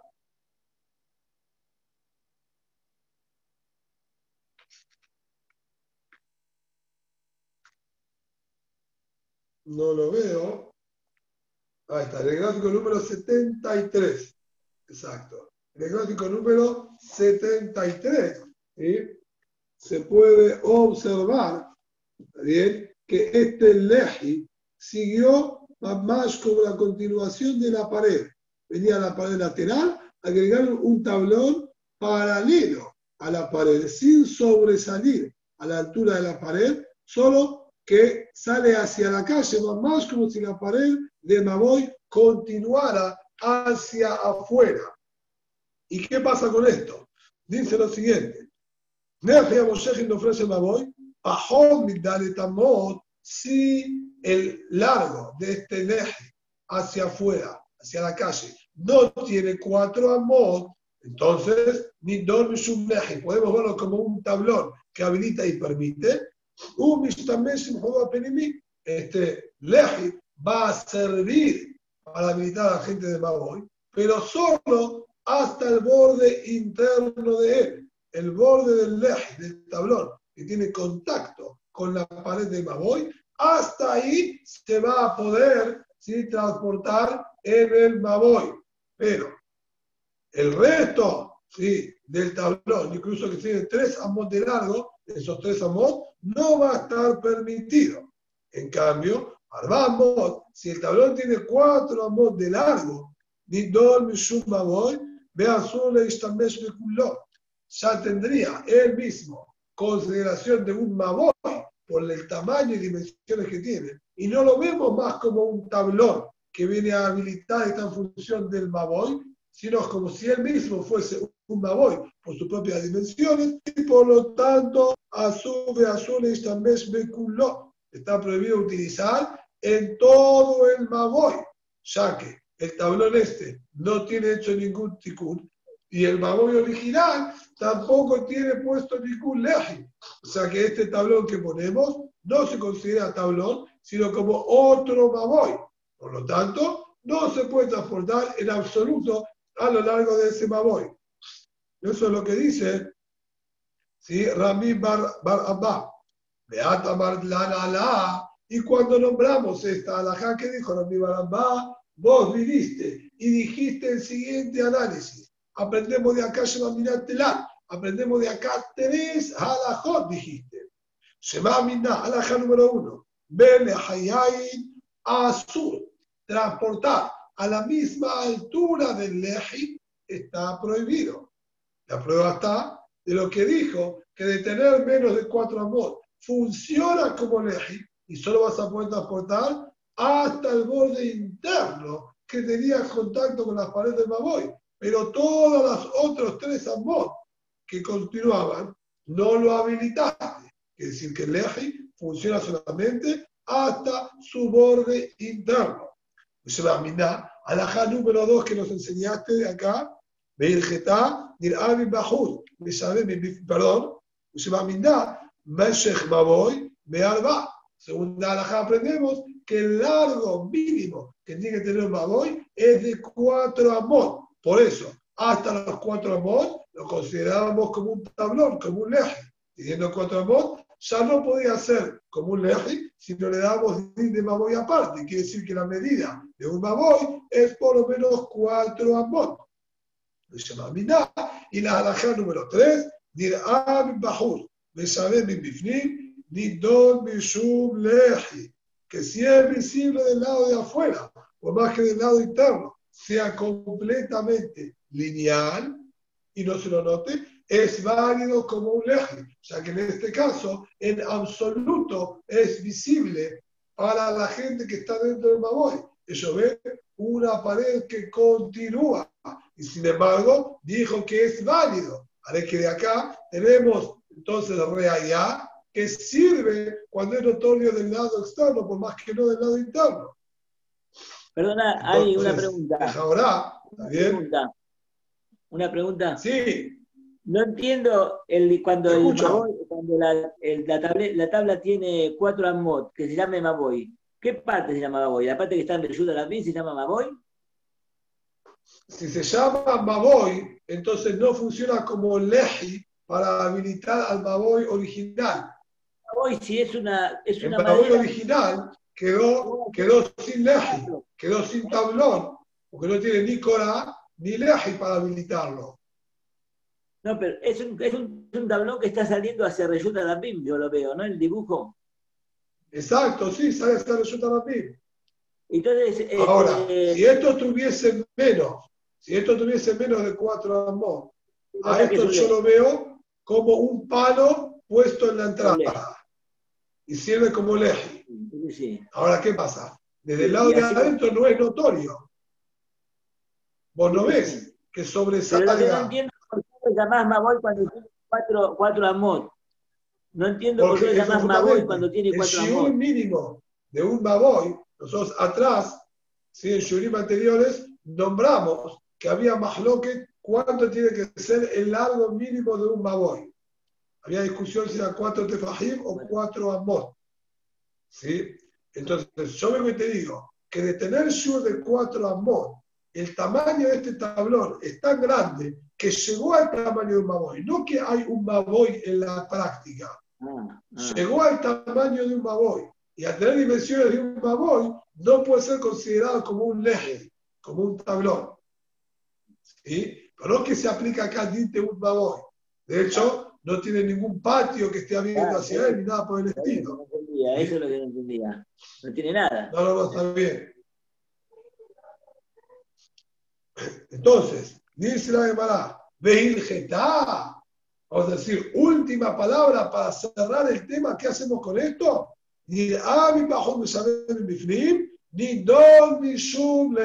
No lo veo. Ahí está, el gráfico número 73. Exacto. el gráfico número 73 se puede observar bien, que este leji siguió más como la continuación de la pared. Venía la pared lateral, agregaron un tablón paralelo a la pared, sin sobresalir a la altura de la pared, solo que sale hacia la calle, más como si la pared de Maboy continuara hacia afuera. ¿Y qué pasa con esto? Dice lo siguiente. ofrece Maboy, si el largo de este neje hacia afuera, hacia la calle, no tiene cuatro amot, entonces, ni neje, podemos verlo como un tablón que habilita y permite, un este leji va a servir para habilitar a la gente de Maboy, pero solo hasta el borde interno de él, el borde del leji, del tablón, que tiene contacto con la pared de Maboy, hasta ahí se va a poder ¿sí? transportar en el Maboy. Pero el resto ¿sí? del tablón, incluso que tiene tres amos de largo, esos tres amos, no va a estar permitido. En cambio, Arbamot, si el tablón tiene cuatro amos de largo, ni don mishum Maboy, vea solo ya tendría él mismo consideración de un Maboy por el tamaño y dimensiones que tiene. Y no lo vemos más como un tablón que viene a habilitar esta función del Maboy, sino como si él mismo fuese un Maboy por sus propias dimensiones y por lo tanto azul azul está prohibido utilizar en todo el Maboy, ya que el tablón este no tiene hecho ningún tikkun y el Maboy original tampoco tiene puesto ningún leji. O sea que este tablón que ponemos no se considera tablón, sino como otro Maboy. Por lo tanto, no se puede transportar en absoluto a lo largo de ese Maboy. Eso es lo que dice ¿sí? Rami Bar, Bar Abba. Beata Bar la Y cuando nombramos esta alajá que dijo Rami Bar Abba, vos viniste y dijiste el siguiente análisis. Aprendemos de acá la Aprendemos de acá tres alajot, dijiste. Shema Minna, alajá número uno. Bele Hayayin Azul. Transportar a la misma altura del leji está prohibido. La prueba está de lo que dijo, que de tener menos de cuatro amor funciona como leji y solo vas a poder transportar hasta el borde interno que tenía contacto con las paredes de Maboy. Pero todas las otros tres amor que continuaban no lo habilitaste. Es decir, que el leji funciona solamente hasta su borde interno. Eso va a alajá número dos que nos enseñaste de acá, Beirgetá, Nir'abim Bahud, perdón, se va a Meshech Maboy, Be'alba. Segunda alajá aprendemos que el largo mínimo que tiene que tener un Maboy es de cuatro amot. Por eso, hasta los cuatro amot lo considerábamos como un tablón, como un leje. Diciendo cuatro amot, ya no podía ser como un leji si no le din de maboy aparte. Quiere decir que la medida de un maboy es por lo menos cuatro amot. Y la halajá número tres, dir'am bahur, besabem bifnim, don mishum leji. Que si es visible del lado de afuera, o más que del lado interno, sea completamente lineal y no se lo note, es válido como un leje, o sea que en este caso, en absoluto, es visible para la gente que está dentro del Maboy. Ellos ven una pared que continúa y sin embargo dijo que es válido. Haré que de acá tenemos entonces allá que sirve cuando es notorio del lado externo, por más que no del lado interno. Perdona, hay una pregunta. Ahora, ¿está bien? Una pregunta. Una pregunta. Sí. No entiendo el, cuando, el cuando la, la, tabla, tiene cuatro amot que se llama Maboy. ¿Qué parte se llama Maboy? ¿La parte que está en Reyuda también se llama Maboy? Si se llama Maboy, entonces no funciona como Leji para habilitar al Maboy original. Maboy si es una... Es el Maboy original quedó, quedó sin Leji, quedó sin tablón, porque no tiene ni Cora ni Leji para habilitarlo. No, pero es un, es un, tablón que está saliendo hacia Reyuta Lapim, yo lo veo, ¿no? El dibujo. Exacto, sí, sale hacia Reyuta Lapim. Entonces, Ahora, si esto tuviese menos, si esto tuviese menos de cuatro amos, a esto yo lo veo como un palo puesto en la entrada y sirve como leji. Ahora, ¿qué pasa? Desde el lado de adentro no es notorio. Vos no ves que sobresalga. Pero no entiendo por qué llamás Maboy cuando tiene cuatro, cuatro amot. No entiendo por qué llamás Maboy cuando tiene cuatro amot. El mínimo de un Maboy, nosotros atrás, ¿sí? en Shurim anteriores, nombramos que había Mahloket cuánto tiene que ser el largo mínimo de un Maboy. Había discusión si eran cuatro tefajim o cuatro amot. ¿Sí? Entonces, yo vengo y te digo que de tener shur de cuatro amot, el tamaño de este tablón es tan grande que llegó al tamaño de un maboy. No que hay un maboy en la práctica. Ah, ah. Llegó al tamaño de un maboy. Y al tener dimensiones de un maboy, no puede ser considerado como un leje, como un tablón. ¿Sí? Pero no que se aplica acá de un maboy. De hecho, no tiene ningún patio que esté abierto hacia él ni nada por el estilo. eso es lo que no entendía. No tiene nada. No, no, no, está bien. Entonces, dice la Gemara, Getá. Vamos a decir, última palabra para cerrar el tema. ¿Qué hacemos con esto? Ami bajo Bifnim, ni Don ni Shum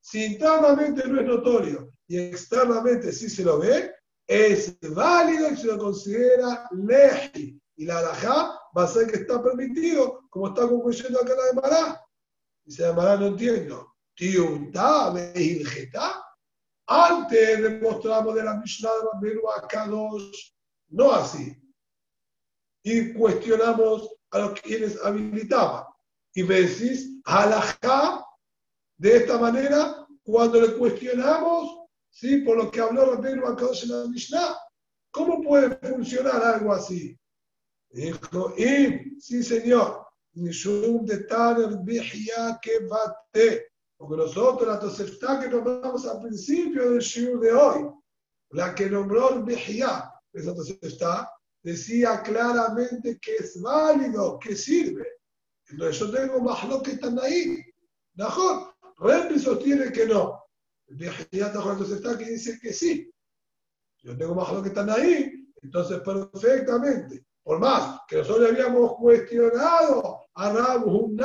Si internamente no es notorio y externamente sí se lo ve, es válido y se lo considera leji. Y la alajá va a ser que está permitido, como está concluyendo acá la de Mará. Dice la Mará, no entiendo. Tiuntá, Geta. Antes demostramos de la Mishnah de Rabbeinu Akadosh, no así. Y cuestionamos a los quienes habilitaban. Y me decís, alajá, de esta manera, cuando le cuestionamos ¿sí? por lo que habló Rabbeinu Akadosh en la Mishnah. ¿Cómo puede funcionar algo así? Dijo, y, sí señor, Nishum de que bate. Porque nosotros, la Tosefta que nombramos al principio del Shiur de hoy, la que nombró el esa Tosefta, decía claramente que es válido, que sirve. Entonces yo tengo más lo que están ahí. Mejor, Rebbe sostiene que no. El está que dice que sí. Yo tengo más lo que están ahí, entonces perfectamente. Por más que nosotros le habíamos cuestionado a Rabu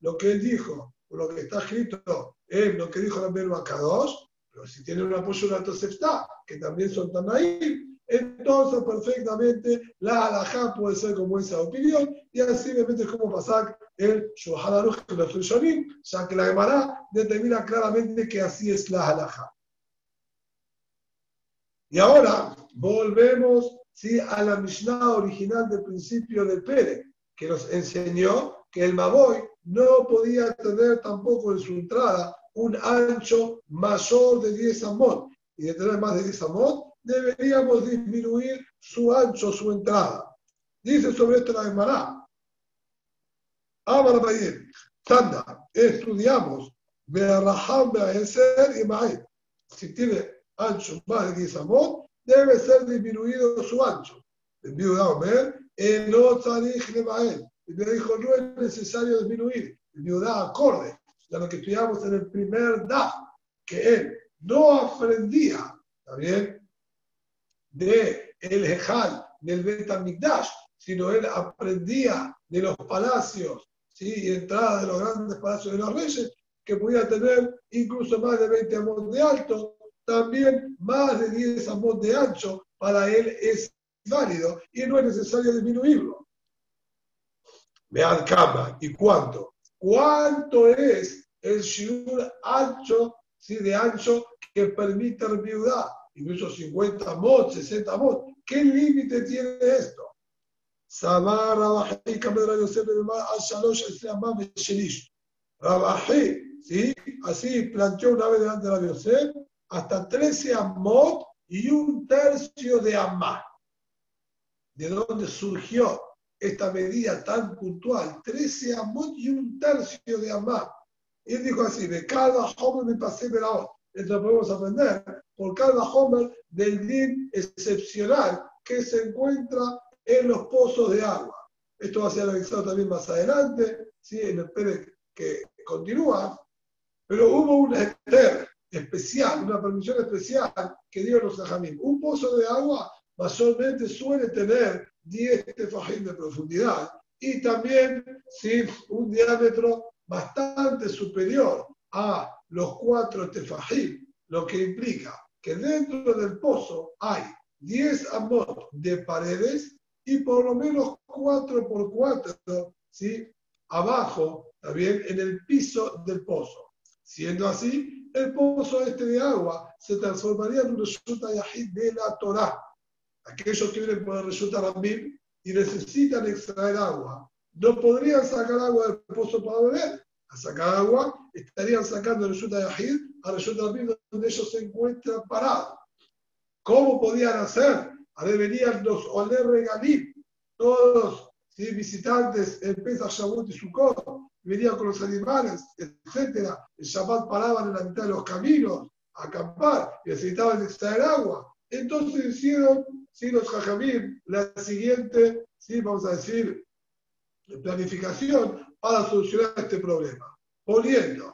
lo que él dijo, por lo que está escrito en lo que dijo la Akadosh, pero si tiene un apoyo de está que también son tan ahí, entonces perfectamente la halajá puede ser como esa opinión y así es como pasar el Shulchan Aruch de los ya que la Gemara determina claramente que así es la halajá. Y ahora volvemos ¿sí? a la Mishnah original del principio del Pere, que nos enseñó que el Maboy no podía tener tampoco en su entrada un ancho mayor de 10 amot. Y de tener más de 10 amot, deberíamos disminuir su ancho, su entrada. Dice sobre esto la Gemara. Bayir, Tanda, estudiamos Be'araham Be'aheser y Ma'id. Si tiene ancho más de 10 amot, debe ser disminuido su ancho. El viuda Omer, el Otzarich Ma'ed. Y me dijo, no es necesario disminuir. El viuda acorde a lo que estudiamos en el primer da, que él no aprendía, ¿está bien? De el Ejal, del Betamigdash, sino él aprendía de los palacios ¿sí? y entrada de los grandes palacios de los reyes, que podía tener incluso más de 20 amos de alto, también más de 10 amos de ancho, para él es válido y no es necesario disminuirlo. Vean cama, ¿y cuánto? ¿Cuánto es el shiur ancho, ¿sí? de ancho que permite viudar? Incluso 50 amos, 60 amos. ¿Qué límite tiene esto? Samar Rabahi Kamedra Yosef al Shalosh Esreamam Shelish. Rabahi, ¿sí? Así planteó una vez delante de la Yosef hasta 13 amot y un tercio de amá. ¿De dónde surgió esta medida tan puntual? 13 amot y un tercio de amá. Y él dijo así, de cada Homer me pasé verá. Esto lo podemos aprender por cada Homer del din excepcional que se encuentra en los pozos de agua. Esto va a ser analizado también más adelante, ¿sí? en el Pérez que continúa, pero hubo un ester especial, una permisión especial que dio los Sajamim. Un pozo de agua mayormente suele tener 10 tefajim de profundidad y también ¿sí? un diámetro bastante superior a los 4 tefajim, lo que implica que dentro del pozo hay 10 amot de paredes y por lo menos 4 por 4 ¿sí? abajo, también en el piso del pozo. Siendo así, el pozo este de agua se transformaría en un resulta de la Torah. Aquellos que vienen por el resulta Rambim y necesitan extraer agua, no podrían sacar agua del pozo para beber. A sacar agua, estarían sacando el resulta yahid al resulta Rambim donde ellos se encuentran parados. ¿Cómo podían hacer? A venían los Oler Regalim, todos ¿sí? visitantes Pesach, Shavuot y Sukkot, venían con los animales, etc. El Shabbat paraban en la mitad de los caminos a acampar y necesitaban extraer agua. Entonces hicieron, sí, los Jajamim, la siguiente, sí, vamos a decir, planificación para solucionar este problema. Poniendo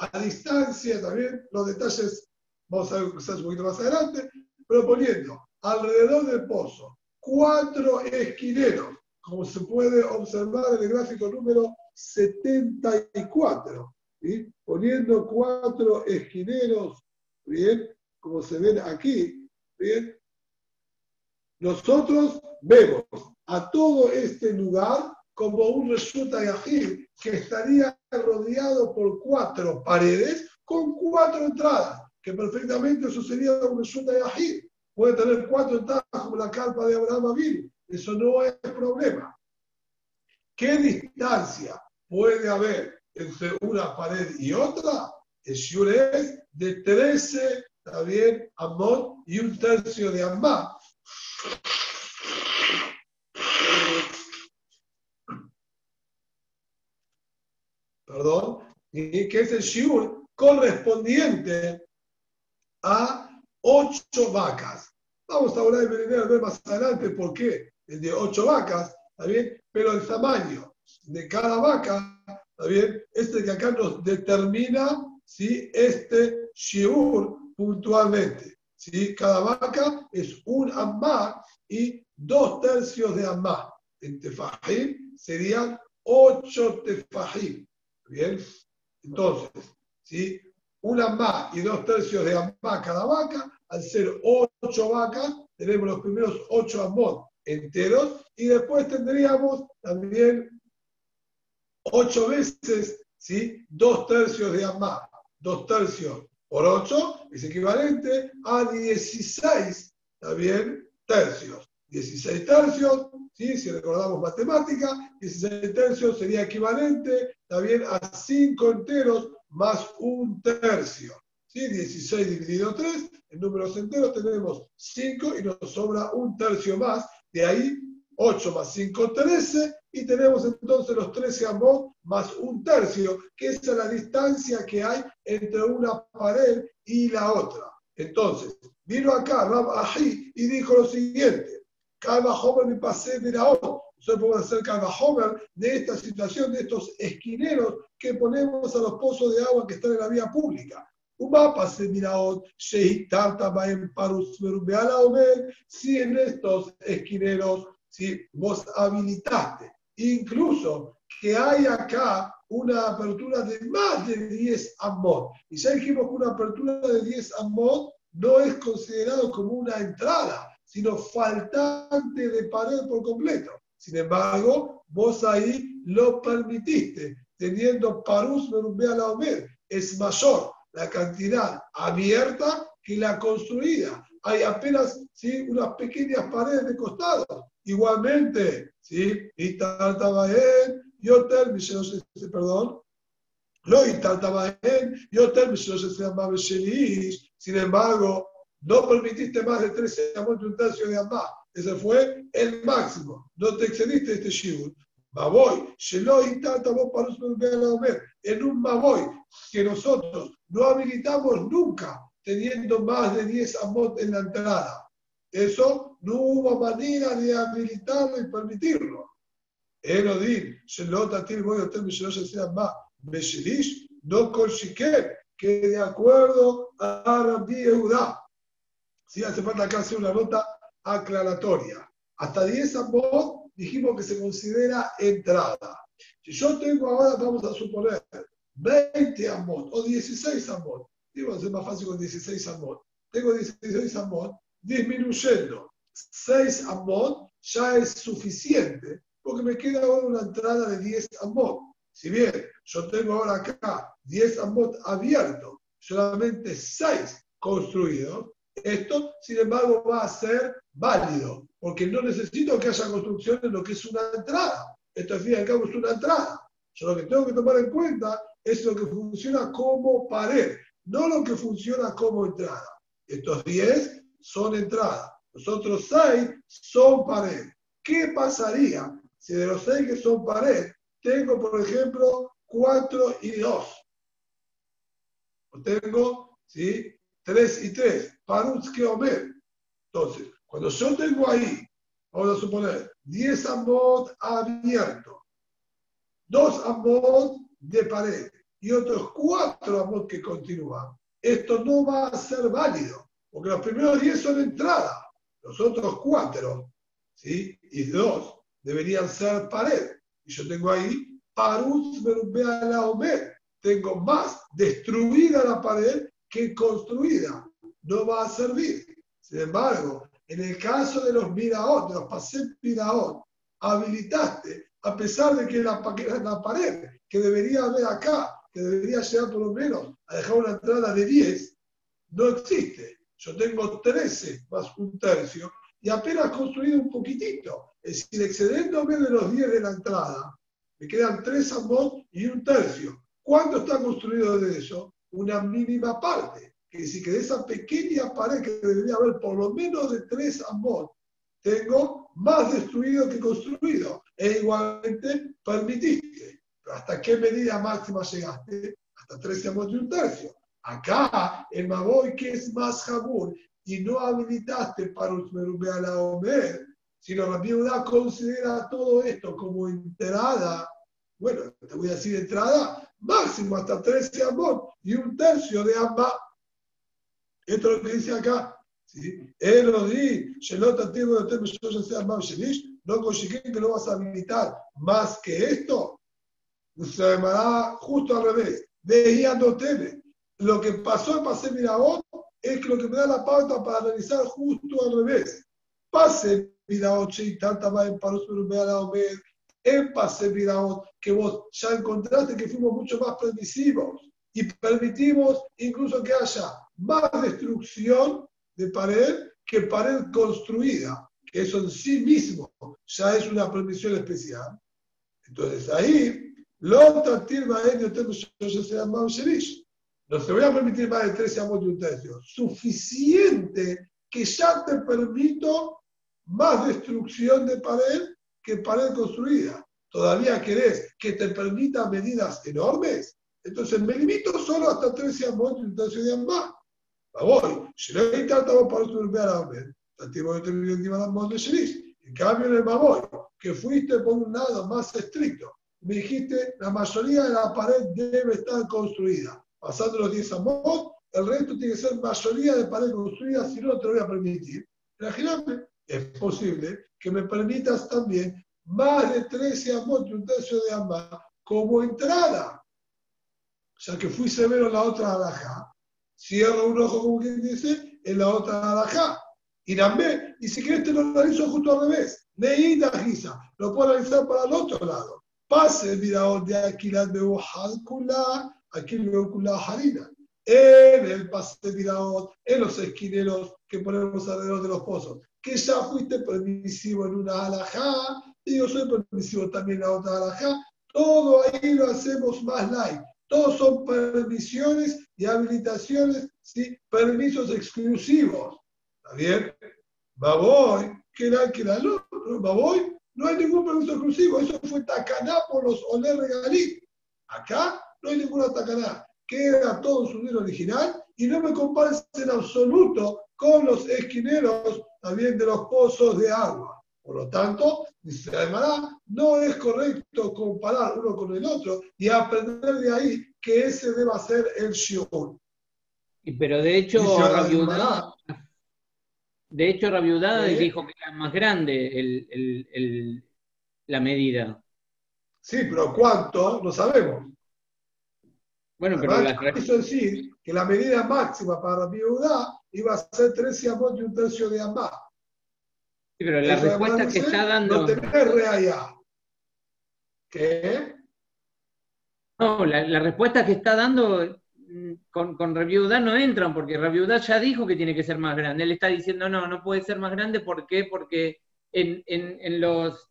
a distancia también los detalles, vamos a ver un poquito más adelante, pero poniendo alrededor del pozo cuatro esquineros como se puede observar en el gráfico número 74, poniendo cuatro esquineros, bien, como se ven aquí, bien, nosotros vemos a todo este lugar como un resulta que estaría rodeado por cuatro paredes con cuatro entradas, que perfectamente eso sería un resulta yajid. Puede tener cuatro entradas como la carpa de Abraham Avil, eso no es problema. ¿Qué distancia puede haber entre una pared y otra? El es de 13, también, amot y un tercio de amá. Perdón, y que es el shiur correspondiente a ocho vacas. Vamos a hablar de ver más adelante por qué el de ocho vacas, ¿está bien? Pero el tamaño de cada vaca, ¿está bien? Este que acá nos determina si este shiur puntualmente. ¿sí? Cada vaca es un ammá y dos tercios de ammá. En tefajim serían ocho tefajim. ¿Bien? Entonces, ¿sí? un ammá y dos tercios de ammá cada vaca al ser ocho vacas, tenemos los primeros ocho amot enteros y después tendríamos también ocho veces, ¿sí? dos tercios de amá, dos tercios por ocho es equivalente a 16 también tercios. 16 tercios, si recordamos matemática, 16 tercios sería equivalente también a 5 enteros más un tercio. ¿sí? 16 dividido 3, en números enteros tenemos 5 y nos sobra un tercio más. De ahí 8 más 5, 13, y tenemos entonces los 13 amot más un tercio, que es la distancia que hay entre una pared y la otra. Entonces, vino acá Rab Ahi y dijo lo siguiente, Calva Homer mi pasé de la otra. Nosotros podemos hacer Calva Homer de esta situación, de estos esquineros que ponemos a los pozos de agua que están en la vía pública. Si en estos esquineros, si vos habilitaste, incluso que hay acá una apertura de más de 10 amot. Y ya dijimos que una apertura de 10 amot no es considerado como una entrada, sino faltante de pared por completo. Sin embargo, vos ahí lo permitiste, teniendo parus a la omer, es mayor la cantidad abierta que la construida. Hay apenas ¿sí? unas pequeñas paredes de costado. Igualmente, ¿sí? y yoter, perdón, lo y yoter, sin embargo, no permitiste más de 13 amos un tercio de ambas. Ese fue el máximo. No te excediste este shibur. Maboy, Sheloy, Tata, vos para en un Maboy que nosotros no habilitamos nunca teniendo más de 10 amot en la entrada. Eso no hubo manera de habilitarlo y permitirlo. Elodim, Shelot Atil Boy Hotel Mishelosh decía más, Meshelish, no con que de acuerdo a Rabbi Eudá. Si hace falta acá hacer una nota aclaratoria. Hasta 10 amot dijimos que se considera entrada. Si yo tengo ahora, vamos a suponer, 20 amot o 16 amot, digo, es más fácil con 16 amot. Tengo 16 amot, disminuyendo 6 amot ya es suficiente, porque me queda ahora una entrada de 10 amot. Si bien yo tengo ahora acá 10 amot abiertos, solamente 6 construidos, esto, sin embargo, va a ser válido, porque no necesito que haya construcción en lo que es una entrada. Esto, al fin y al cabo, es una entrada. Yo lo que tengo que tomar en cuenta es lo que funciona como pared, no lo que funciona como entrada. Estos 10 son entrada, los otros 6 son pared. ¿Qué pasaría si de los 6 que son pared tengo, por ejemplo, 4 y 2? O tengo, ¿sí? 3 y 3, Parutz que Omer. Entonces, cuando yo tengo ahí, vamos a suponer, 10 amot abiertos, 2 amot de pared y otros 4 amot que continúan, esto no va a ser válido, porque los primeros 10 son entrada, los otros 4 ¿sí? y 2 deberían ser pared. Y yo tengo ahí Parutz la Omer. Tengo más destruida la pared que construida no va a servir. Sin embargo, en el caso de los miraot, de los pasé miraot, habilitaste, a pesar de que la, la pared que debería haber acá, que debería llegar por lo menos a dejar una entrada de 10, no existe. Yo tengo 13 más un tercio y apenas construido un poquitito. Es decir, excediéndome de los 10 de la entrada, me quedan 3 amot y un tercio. ¿Cuánto está construido de eso? Una mínima parte. Que si que de esa pequeña pared que debería haber por lo menos de tres amot, tengo más destruido que construido. E igualmente permitiste. Pero ¿hasta qué medida máxima llegaste? Hasta tres amot y un tercio. Acá, el Maboy, que es más jabur, y no habilitaste para a la Omer, sino la viuda considera todo esto como entrada. Bueno, te voy a decir entrada, máximo hasta 13 amot y un tercio de ambas. Esto es lo que dice acá. ¿sí? No consiguen que lo vas a habilitar más que esto. Se llamará justo al revés. Veía no teme. Lo que pasó en Pase Miraot es lo que me da la pauta para analizar justo al revés. Pase Miraot, y tanta más en Paros, pero me da la en Pase que vos ya encontraste que fuimos mucho más permisivos y permitimos incluso que haya más destrucción de pared que pared construida, que eso en sí mismo ya es una permisión especial. Entonces ahí, lo no se voy a permitir más de 13 amos de un tercio. Suficiente que ya te permito más destrucción de pared que pared construida. ¿Todavía querés que te permita medidas enormes? Entonces me limito solo hasta 13 amos y un tercio de ambas. voy. Si no hay tanto para estudiar a ver, tanto yo terminé encima de ambos de Shirish. En cambio, en el Maboy, que fuiste por un lado más estricto, me dijiste la mayoría de la pared debe estar construida. Pasando los 10 amos, el resto tiene que ser mayoría de pared construida, si no, te lo voy a permitir. Imagínate, es posible que me permitas también más de 13 amos y un tercio de ambas como entrada. O sea que fui severo en la otra alajá. Cierro un ojo, como quien dice, en la otra alajá. Y también, y si quieres te lo analizo justo al revés. Neida Giza, lo puedo analizar para el otro lado. Pase mirador de Aquilat Beuhalkula, aquí Beukula Harina. En el pase de mirador, en los esquineros que ponemos alrededor de los pozos. Que ya fuiste permisivo en una alajá, y yo soy permisivo también en la otra alajá. Todo ahí lo hacemos más light. Todos son permisiones y habilitaciones, ¿sí? permisos exclusivos. ¿Está bien? Baboy, que era que no, Baboy, no hay ningún permiso exclusivo. Eso fue tacaná por los Oler Regalí. Acá no hay ninguna tacaná. Queda todo su dinero original y no me compares en absoluto con los esquineros también de los pozos de agua. Por lo tanto, dice además, no es correcto comparar uno con el otro y aprender de ahí que ese deba ser el shiur. Pero de hecho, De hecho, Rabiudá dijo que era más grande la medida. Sí, pero ¿cuánto? No sabemos. Bueno, pero la... quiso decir que la medida máxima para Rabiudá iba a ser tres amot y un tercio de ambas. Sí, pero la respuesta que está dando. No tenés allá. ¿Qué? No, la, respuesta que está dando con, con Reviuda no entran, porque Reviuda ya dijo que tiene que ser más grande. Él está diciendo, no, no puede ser más grande, ¿por qué? Porque en, en, en los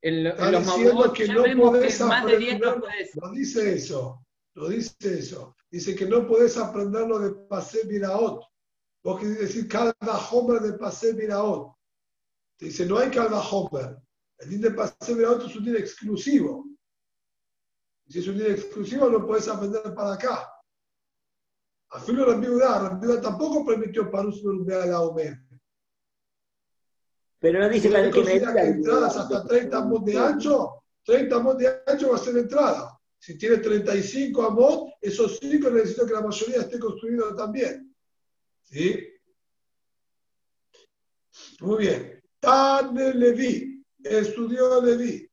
en, los que no podés más de 10 no, no dice eso, no dice eso. Dice que no podés aprenderlo de Pasé Viraot. Vos querés decir Calva Homer de Pasé Viraot. Te dice, no hay Calva Homer. El din de Pasé Viraot es un din exclusivo. Si es un día exclusivo, no puedes aprender para acá. A filo de la viuda, la viuda tampoco permitió para un a la OME. Pero no dice que, que, que entradas hasta 30 amos de ancho, 30 amos de ancho va a ser entrada. Si tiene 35 amos, esos 5 necesito que la mayoría esté construido también. ¿Sí? Muy bien. Tan Levi, estudió Levi.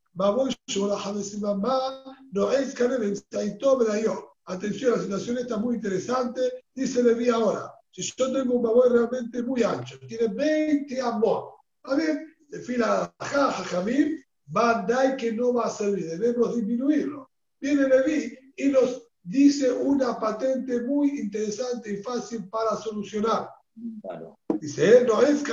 Atención, la situación está muy interesante. Dice Levi ahora, si yo tengo un baboy realmente muy ancho, tiene 20 amor, a ver, de fila Jajamim, Bandai que no va a servir, debemos disminuirlo. Viene Levi y nos dice una patente muy interesante y fácil para solucionar. Dice, él no es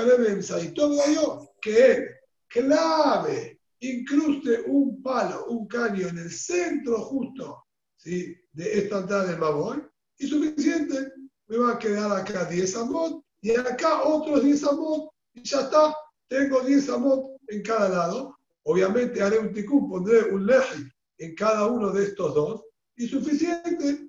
que él clave incruste un palo, un caño en el centro justo ¿sí? de esta entrada del Maboy, y suficiente. Me va a quedar acá 10 amot y acá otros 10 amot y ya está. Tengo 10 amot en cada lado. Obviamente haré un ticú, pondré un leji en cada uno de estos dos y suficiente.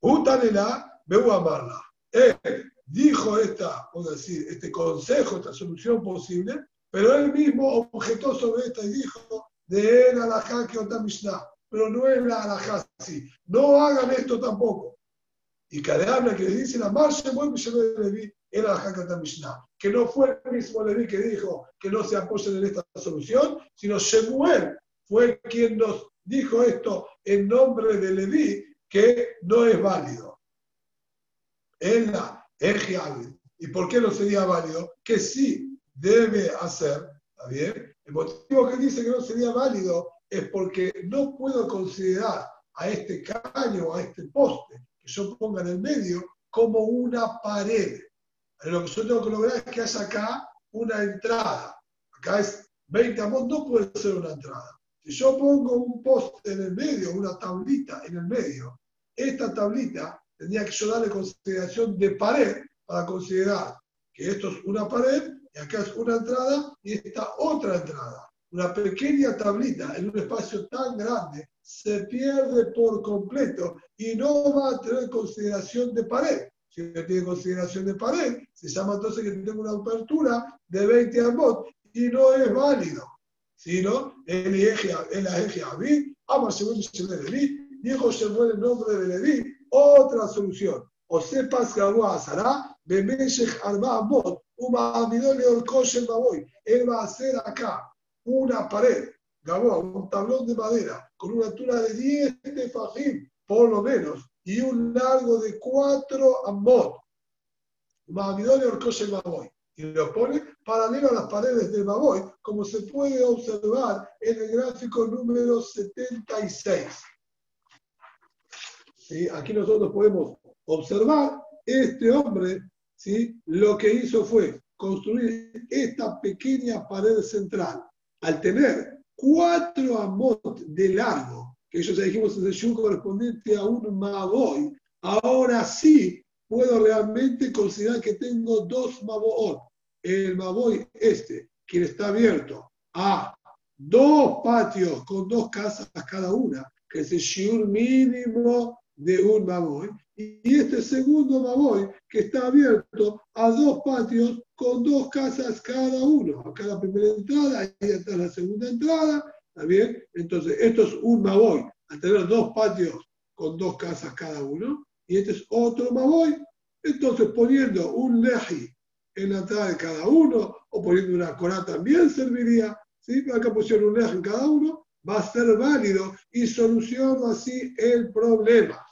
Utanela, veo amarla. Él dijo esta, decir, este consejo, esta solución posible, pero él mismo objetó sobre esta y dijo, de él la que otra Mishnah. Pero no es la alajá así. No hagan esto tampoco. Y cada habla que le dice la marcha, bueno, de Levi, era la Mishnah. Que no fue el mismo Levi que dijo que no se apoyen en esta solución, sino Shemuel fue quien nos dijo esto en nombre de Levi, que no es válido. En la ¿Y por qué no sería válido? Que sí debe hacer, ¿está bien? El motivo que dice que no sería válido es porque no puedo considerar a este caño, a este poste que yo ponga en el medio, como una pared. Lo que yo tengo que lograr es que haya acá una entrada. Acá es 20 amos, no puede ser una entrada. Si yo pongo un poste en el medio, una tablita en el medio, esta tablita tendría que yo darle consideración de pared para considerar que esto es una pared y acá es una entrada y esta otra entrada. Una pequeña tablita en un espacio tan grande se pierde por completo y no va a tener consideración de pared. Si no tiene consideración de pared, se llama entonces que tengo una apertura de 20 amot y no es válido. El eje, el eje Abid, ama según Levi, dijo muere el nombre de Levi, otra solución. O sepas que agua Sara, Bemeshech Arba Amot, él va a hacer acá una pared, un tablón de madera, con una altura de 10 de fajim, por lo menos, y un largo de 4 amot. Y lo pone paralelo a las paredes del Maboy, como se puede observar en el gráfico número 76. ¿Sí? Aquí nosotros podemos observar este hombre ¿sí? lo que hizo fue construir esta pequeña pared central. Al tener cuatro amot de largo, que eso ya dijimos es el shun correspondiente a un maboy, ahora sí puedo realmente considerar que tengo dos maboot. El maboy este, quien está abierto a dos patios con dos casas cada una, que es el shiur mínimo de un maboy, y este segundo Maboy que está abierto a dos patios con dos casas cada uno. Acá la primera entrada, ahí está la segunda entrada, ¿está bien? Entonces, esto es un Maboy, al tener dos patios con dos casas cada uno, y este es otro Maboy Entonces, poniendo un leji en atrás de cada uno, o poniendo una corá también serviría, ¿sí? Acá pusieron un leji en cada uno, va a ser válido y soluciona así el problema.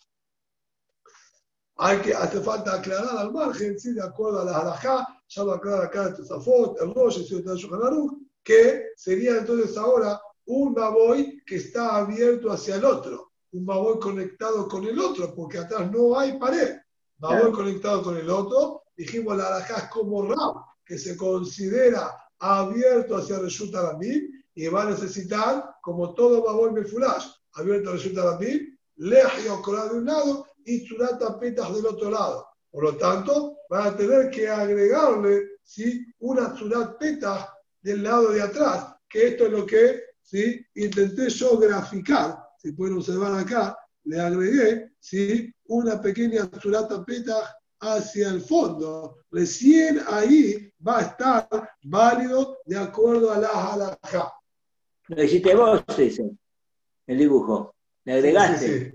Hay que, hace falta aclarar al margen, ¿sí? de acuerdo a la halajá, ya lo aclara acá el Tosafot, el Rosh, el que sería entonces ahora un baboy que está abierto hacia el otro, un baboy conectado con el otro, porque atrás no hay pared. Baboy conectado con el otro, dijimos la halajá es como Ram, que se considera abierto hacia Reshut Arabim y va a necesitar, como todo baboy Mefulash, abierto a Reshut Arabim, legio de un lado y Tzurata Petas del otro lado. Por lo tanto, van a tener que agregarle ¿sí? una Tzurat Petas del lado de atrás, que esto es lo que ¿sí? intenté yo graficar. Si pueden observar acá, le agregué ¿sí? una pequeña Tzurata Petas hacia el fondo. Recién ahí va a estar válido de acuerdo a la halajá. Lo hiciste vos ese, el dibujo. Le agregaste.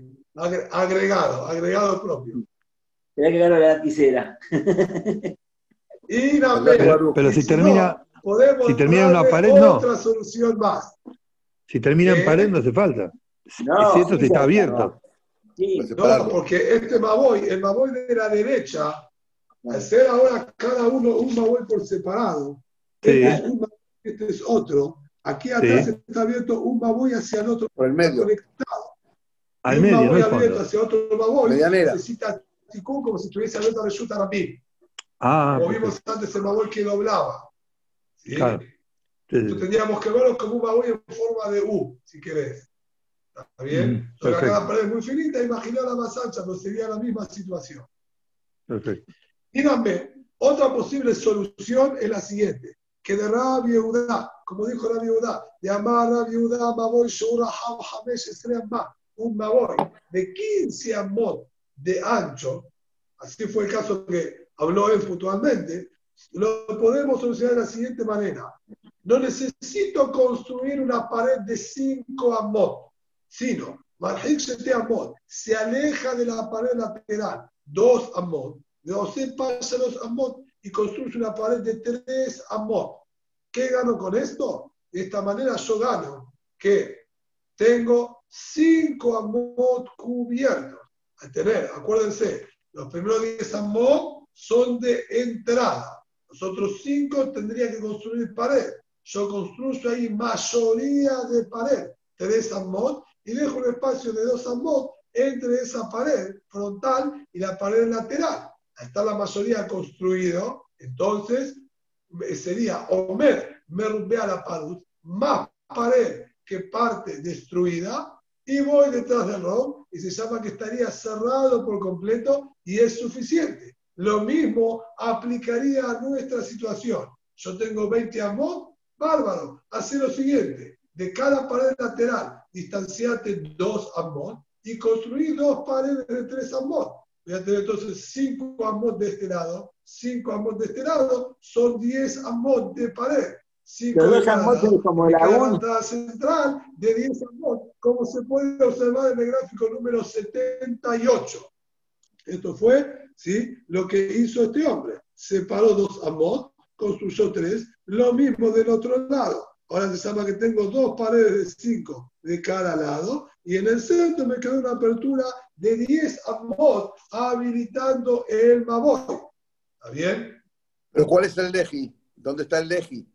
Agregado, agregado propio. Será que gano la lapicera. (laughs) y pero, pero si, termina, si termina en una pared, no. Otra solución más. Si termina en pared, no hace falta. No, si esto sí, está abierto. No, porque este Maboy, el Maboy de la derecha, al ser ahora cada uno un Maboy por separado, este, es un, este es otro, aquí atrás está abierto un Maboy hacia el otro, por el medio. conectado. Al medio, un no abierto hacia otro Maboy, necesita Tikkun como si estuviese abierto a Reshut Rabin. Ah, como vimos antes el Maboy que doblaba. ¿sí? Claro. Entonces tendríamos que verlo como un Maboy en forma de U, si querés. ¿Está bien? Mm, Entonces cada pared es muy finita, la más ancha, pero sería la misma situación. Perfecto. Díganme, otra posible solución es la siguiente: que de Rabbi Yehuda, como dijo Rabbi Yehuda, de Amar Rabbi Yehuda, Maboy Shura más, un Maboy de 15 amot de ancho, así fue el caso que habló él puntualmente, lo podemos solucionar de la siguiente manera. No necesito construir una pared de 5 amot, sino, Amot se aleja de la pared lateral, 2 amot, de 12 pasa los amot y construye una pared de 3 amot. ¿Qué gano con esto? De esta manera yo gano que tengo 5 amot cubiertos a tener, acuérdense, los primeros 10 amot son de entrada. Los otros 5 tendría que construir pared. Yo construyo ahí mayoría de pared, 3 amot, y dejo un espacio de 2 amot entre esa pared frontal y la pared lateral. Está la mayoría construido, entonces sería Omer a la pared, más pared que parte destruida, y voy detrás del ROM y se llama que estaría cerrado por completo y es suficiente. Lo mismo aplicaría a nuestra situación. Yo tengo 20 amot, bárbaro, hace lo siguiente, de cada pared lateral distanciate dos amot y construir dos paredes de tres amot. Voy a tener entonces 5 amot de este lado, 5 amot de este lado, son 10 amot de pared. 5 de cada como la entrada central de 10 amot, como se puede observar en el gráfico número 78. Esto fue ¿sí? lo que hizo este hombre. Separó dos amot, construyó tres, lo mismo del otro lado. Ahora se llama que tengo dos paredes de 5 de cada lado y en el centro me quedó una apertura de 10 amot habilitando el maboy. ¿Está bien? ¿Pero cuál es el leji? ¿Dónde está el leji?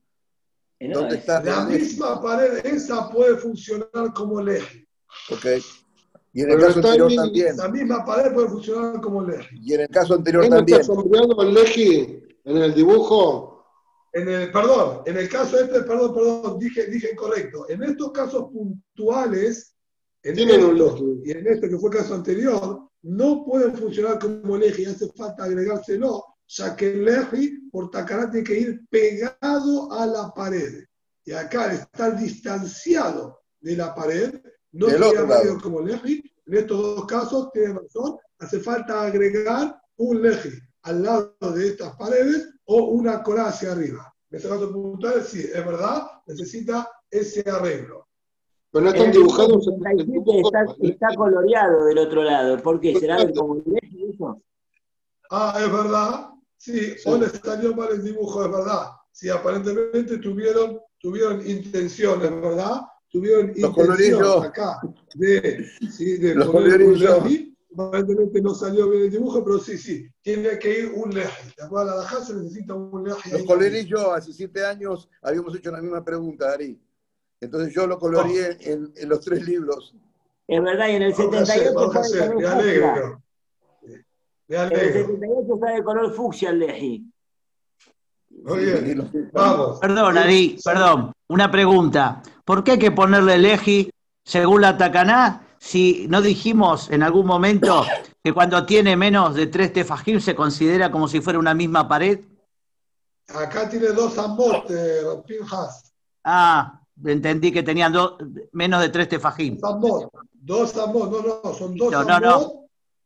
¿Dónde está la misma pared, esa puede funcionar como leji. Ok. Y en el caso anterior también. La misma pared puede funcionar como leji. Y en el caso anterior también. está sombreando el leji en el dibujo? En el, perdón, en el caso este, perdón, perdón, dije, dije incorrecto. En estos casos puntuales, en y en este que fue el caso anterior, no pueden funcionar como leji, hace falta agregárselo ya que el leji por tacará tiene que ir pegado a la pared. Y acá estar distanciado de la pared no sería válido como leji. En estos dos casos, tiene razón, hace falta agregar un leji al lado de estas paredes o una cola hacia arriba. En este caso puntual, sí, es verdad, necesita ese arreglo. Pero no están dibujados. Está, está, coloreado del otro lado. ¿Por qué? ¿Será leji eso? Ah, es verdad. Sí, o le salió mal el dibujo, es verdad. Sí, aparentemente tuvieron, tuvieron intenciones, ¿verdad? Tuvieron Los colorillos. acá de, sí, de Los poner. Aparentemente no salió bien el dibujo, pero sí, sí, tiene que ir un leji. De acuerdo a la Dajá se necesita un leji. Colorí y yo hace siete años habíamos hecho la misma pregunta, Dari. Entonces yo lo coloreé en, en los tres libros. Es verdad, y en el Baruch Hashem, 78 Baruch sabe Hashem, me color fucsia. alegro. Me En el alegro. 78 sabe color fucsia el leji. Muy Y bien, los- vamos. Perdón, Ari, perdón. Una pregunta. ¿Por qué hay que ponerle leji según la Tacaná si no dijimos en algún momento que cuando tiene menos de tres tefajim se considera como si fuera una misma pared? Acá tiene dos amot, eh, Pinhas. Ah, entendí que tenían dos- menos de tres tefajim. Dos amot. Dos amot, no, no, son dos No, no, amot no.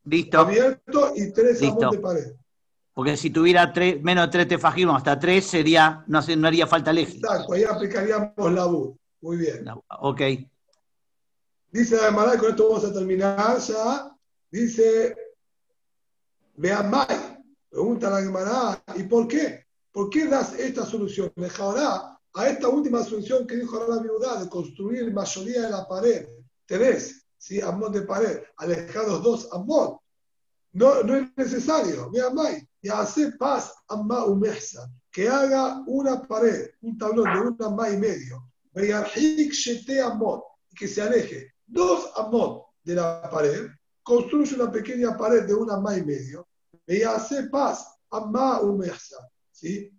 Listo. abiertos y tres Listo. de pared. Porque si tuviera tres, menos de tres tefajim hasta tres, sería, no, no haría falta leji. Exacto, ahí aplicaríamos la BUD. Muy bien. No, ok. Dice la Gemara, con esto vamos a terminar ya. Dice, vean Mai. Pregunta la Gemara, ¿y por qué? ¿Por qué das esta solución? Mejorar a esta última solución que dijo la viuda de construir mayoría de la pared. Tenés, ¿sí? Amot de pared, alejados dos amot. No, no es necesario. Vean Mai. Y hace paz amma umehsa. Que haga una pared, un tablón de una amma y medio. Veyarhik shete amot. y Que se aleje dos amot de la pared, construye una pequeña pared de una amma y medio, y hace paz, amma umehsa, ¿sí?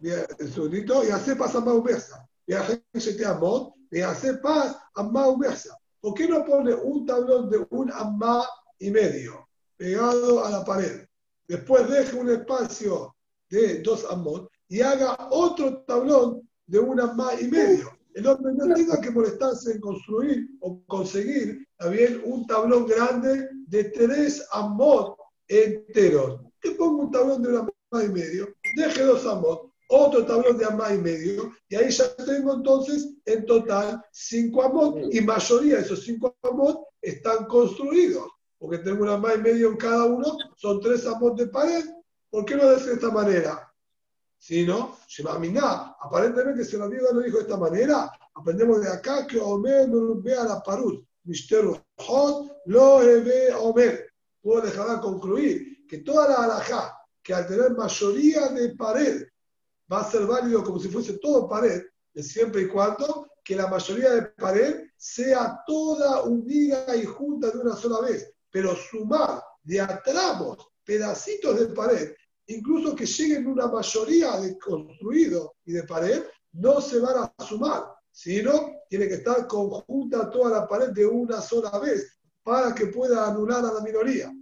Un segundito, y hace paz, amma umehsa, y hace amot, y hace paz, amma umehsa. ¿Por qué no pone un tablón de un amma y medio pegado a la pared? Después deje un espacio de dos amot y haga otro tablón de un amma y medio el hombre no tenga que molestarse en construir o conseguir también un tablón grande de tres amot enteros. Que ponga un tablón de una amá y medio, deje dos amot, otro tablón de amá y medio, y ahí ya tengo entonces en total cinco amot, y mayoría de esos cinco amot están construidos, porque tengo una amá y medio en cada uno, son tres amot de pared. ¿Por qué no decir de esta manera? Sino Shemaminá. Aparentemente, si la Biblia lo dijo de esta manera, aprendemos de acá que Omer no vea la parut. Mishter Hot lo ve Omer. Puedo dejar concluir que toda la alajá, que al tener mayoría de pared, va a ser válido como si fuese todo pared, de siempre y cuando que la mayoría de pared sea toda unida y junta de una sola vez. Pero sumar de a tramos, pedacitos de pared, incluso que lleguen una mayoría de construido y de pared, no se van a sumar, sino tiene que estar conjunta toda la pared de una sola vez para que pueda anular a la minoría.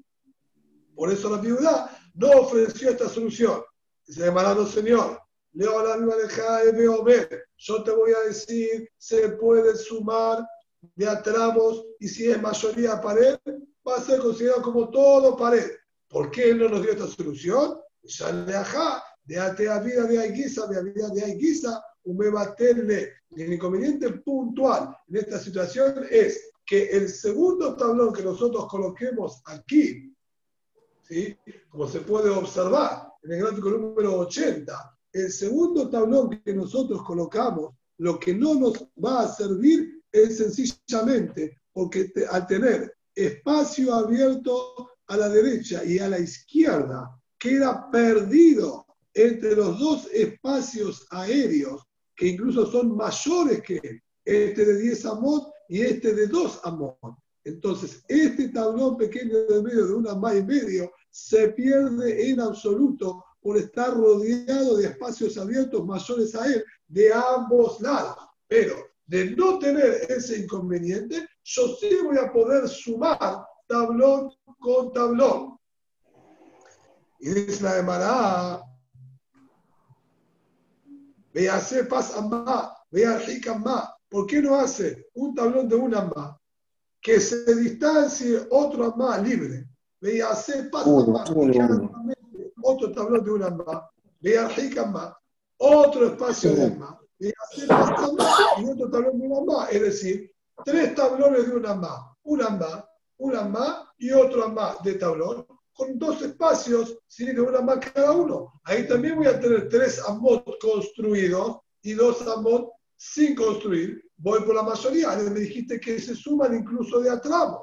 Por eso la viuda no ofreció esta solución. Dice, hermano señor, leo la de yo te voy a decir, se puede sumar de a tramos y si es mayoría pared, va a ser considerado como todo pared. ¿Por qué no nos dio esta solución? De atea vida de Aiguisa, de vida de Aiguisa, un mebaterle. El inconveniente puntual en esta situación es que el segundo tablón que nosotros coloquemos aquí, ¿sí? como se puede observar en el gráfico número 80, el segundo tablón que nosotros colocamos, lo que no nos va a servir es sencillamente porque te, al tener espacio abierto a la derecha y a la izquierda, queda perdido entre los dos espacios aéreos, que incluso son mayores que este de 10 amot y este de 2 amot. Entonces, este tablón pequeño de medio de una más y medio se pierde en absoluto por estar rodeado de espacios abiertos mayores a él de ambos lados. Pero de no tener ese inconveniente, yo sí voy a poder sumar tablón con tablón. Y dice la Gemara, vea paz más, vea rica más. ¿Por qué no hace un tablón de una más? Que se distancie otro más libre. Vea paz más, otro tablón de una más. Vea más, otro espacio de más. Vea paz más y otro tablón de una más. Es decir, tres tablones de una más. Una más, una más y otro más de tablón con dos espacios de una más cada uno. Ahí también voy a tener tres amot construidos y dos amot sin construir. Voy por la mayoría. Me dijiste que se suman incluso de atramos.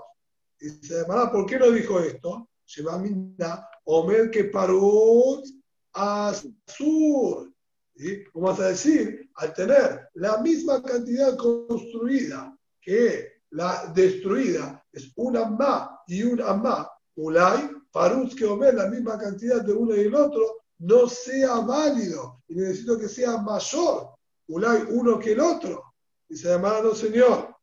Dice, ¿por qué no dijo esto? Se va a mirar. Omer que paró azul. ¿Sí? ¿Cómo vas a decir? Al tener la misma cantidad construida que la destruida es una más y una más, Ulay, Paruz que Omer, la misma cantidad de uno y el otro, no sea válido y necesito que sea mayor, uno que el otro. Dice, hermano, señor,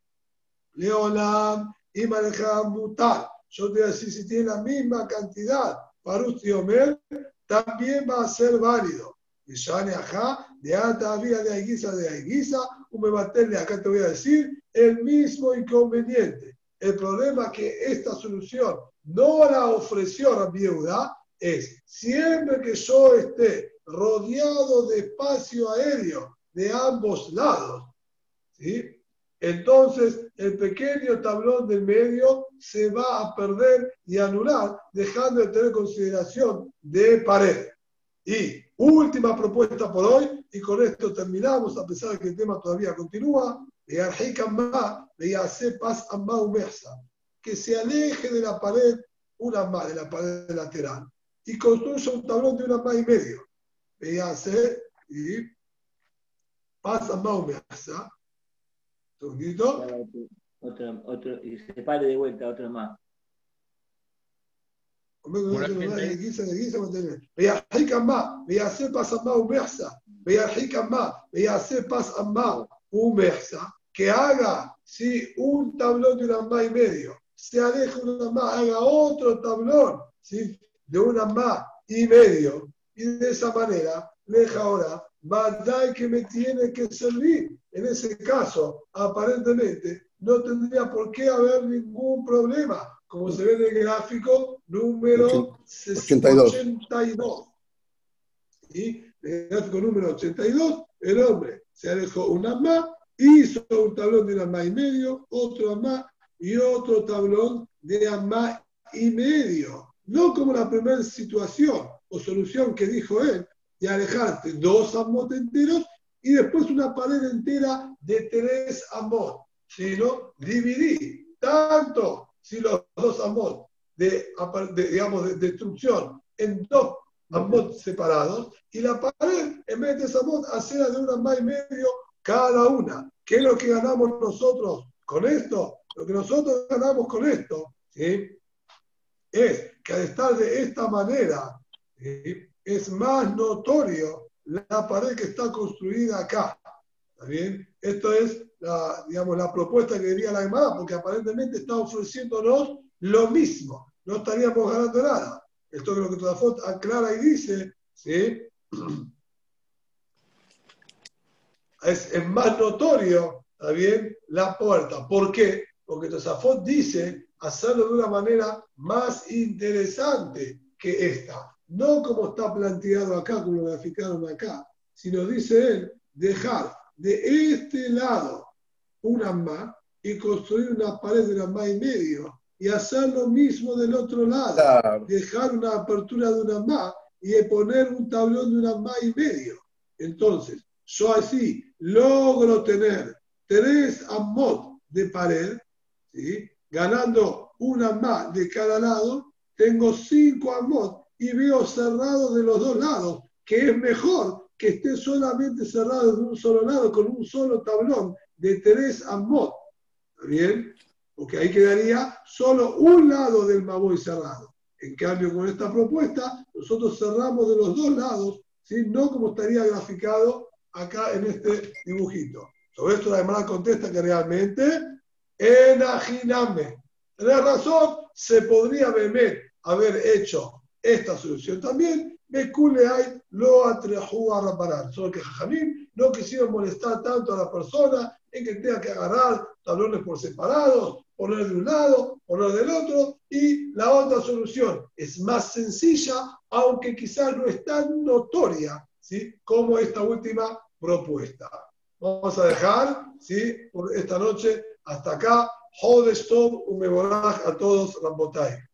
Leolam y Mutar. Yo te voy a decir, si tiene la misma cantidad, Paruz y Omer, también va a ser válido. Y Shane Ajá, de Ata Vía de Aiguisa de Aiguisa, un me acá te voy a decir, el mismo inconveniente. El problema que esta solución no la ofreció la viuda es siempre que yo esté rodeado de espacio aéreo de ambos lados, ¿sí? entonces el pequeño tablón del medio se va a perder y anular, dejando de tener consideración de pared. Y última propuesta por hoy, y con esto terminamos, a pesar de que el tema todavía continúa, que se aleje de la pared una más, de la pared lateral, y construya un tablón de una más y medio. y pasa más segundito. Otra, otro, y se pare de vuelta, otra más. וירחיק עמה, ויעשה פס עמה ומחסה, וירחיק עמה, ויעשה פס עמה ומחסה, Que haga si un tablón de una más y medio, se aleja una más, haga otro tablón ¿sí? de una más y medio, y de esa manera, deja ahora, Badai que me tiene que servir. En ese caso, aparentemente, no tendría por qué haber ningún problema, como se ve en el gráfico número 82. 82. Y el gráfico número 82, el hombre se alejó una más, hizo un tablón de una más y medio, otro más y otro tablón de más y medio. No como la primera situación o solución que dijo él, de alejarte dos amot enteros y después una pared entera de tres amot, sino dividí tanto si los dos amot de, digamos, de destrucción en dos amot separados y la pared en vez de esa amot hacerla de una más y medio cada una. ¿Qué es lo que ganamos nosotros con esto? Lo que nosotros ganamos con esto ¿sí? es que al estar de esta manera, es más notorio la pared que está construida acá. ¿Está? Esto es la, digamos, la propuesta que diría la Gemara, porque aparentemente está ofreciéndonos lo mismo. No estaríamos ganando nada. Esto es lo que toda foto aclara y dice, ¿sí? (clears throat) Es, es, más notorio, ¿está bien? La puerta. ¿Por qué? Porque Tosafot dice hacerlo de una manera más interesante que esta no como está planteado acá, como lo graficaron acá, sino dice él, dejar de este lado una más y construir una pared de una más y medio y hacer lo mismo del otro lado, dejar una apertura de una más y poner un tablón de una más y medio. Entonces, yo así logro tener tres amot de pared, ¿sí? ganando una más de cada lado, tengo cinco amot y veo cerrado de los dos lados, que es mejor que esté solamente cerrado de un solo lado con un solo tablón de tres amot. ¿Está bien? Porque ahí quedaría solo un lado del Maboy cerrado. En cambio, con esta propuesta, nosotros cerramos de los dos lados, ¿sí? no como estaría graficado acá en este dibujito. Sobre esto la demanda contesta que realmente, enajiname. Tenés razón, se podría haber hecho esta solución también, hay lo atrejú a reparar. Solo que Jajamín no quisieron molestar tanto a la persona en que tenga que agarrar tablones por separados, poner de un lado, poner del otro, y la otra solución es más sencilla, aunque quizás no es tan notoria ¿sí? como esta última propuesta. Vamos a dejar ¿sí? por esta noche hasta acá. Jodestov, un a todos, Rambotay.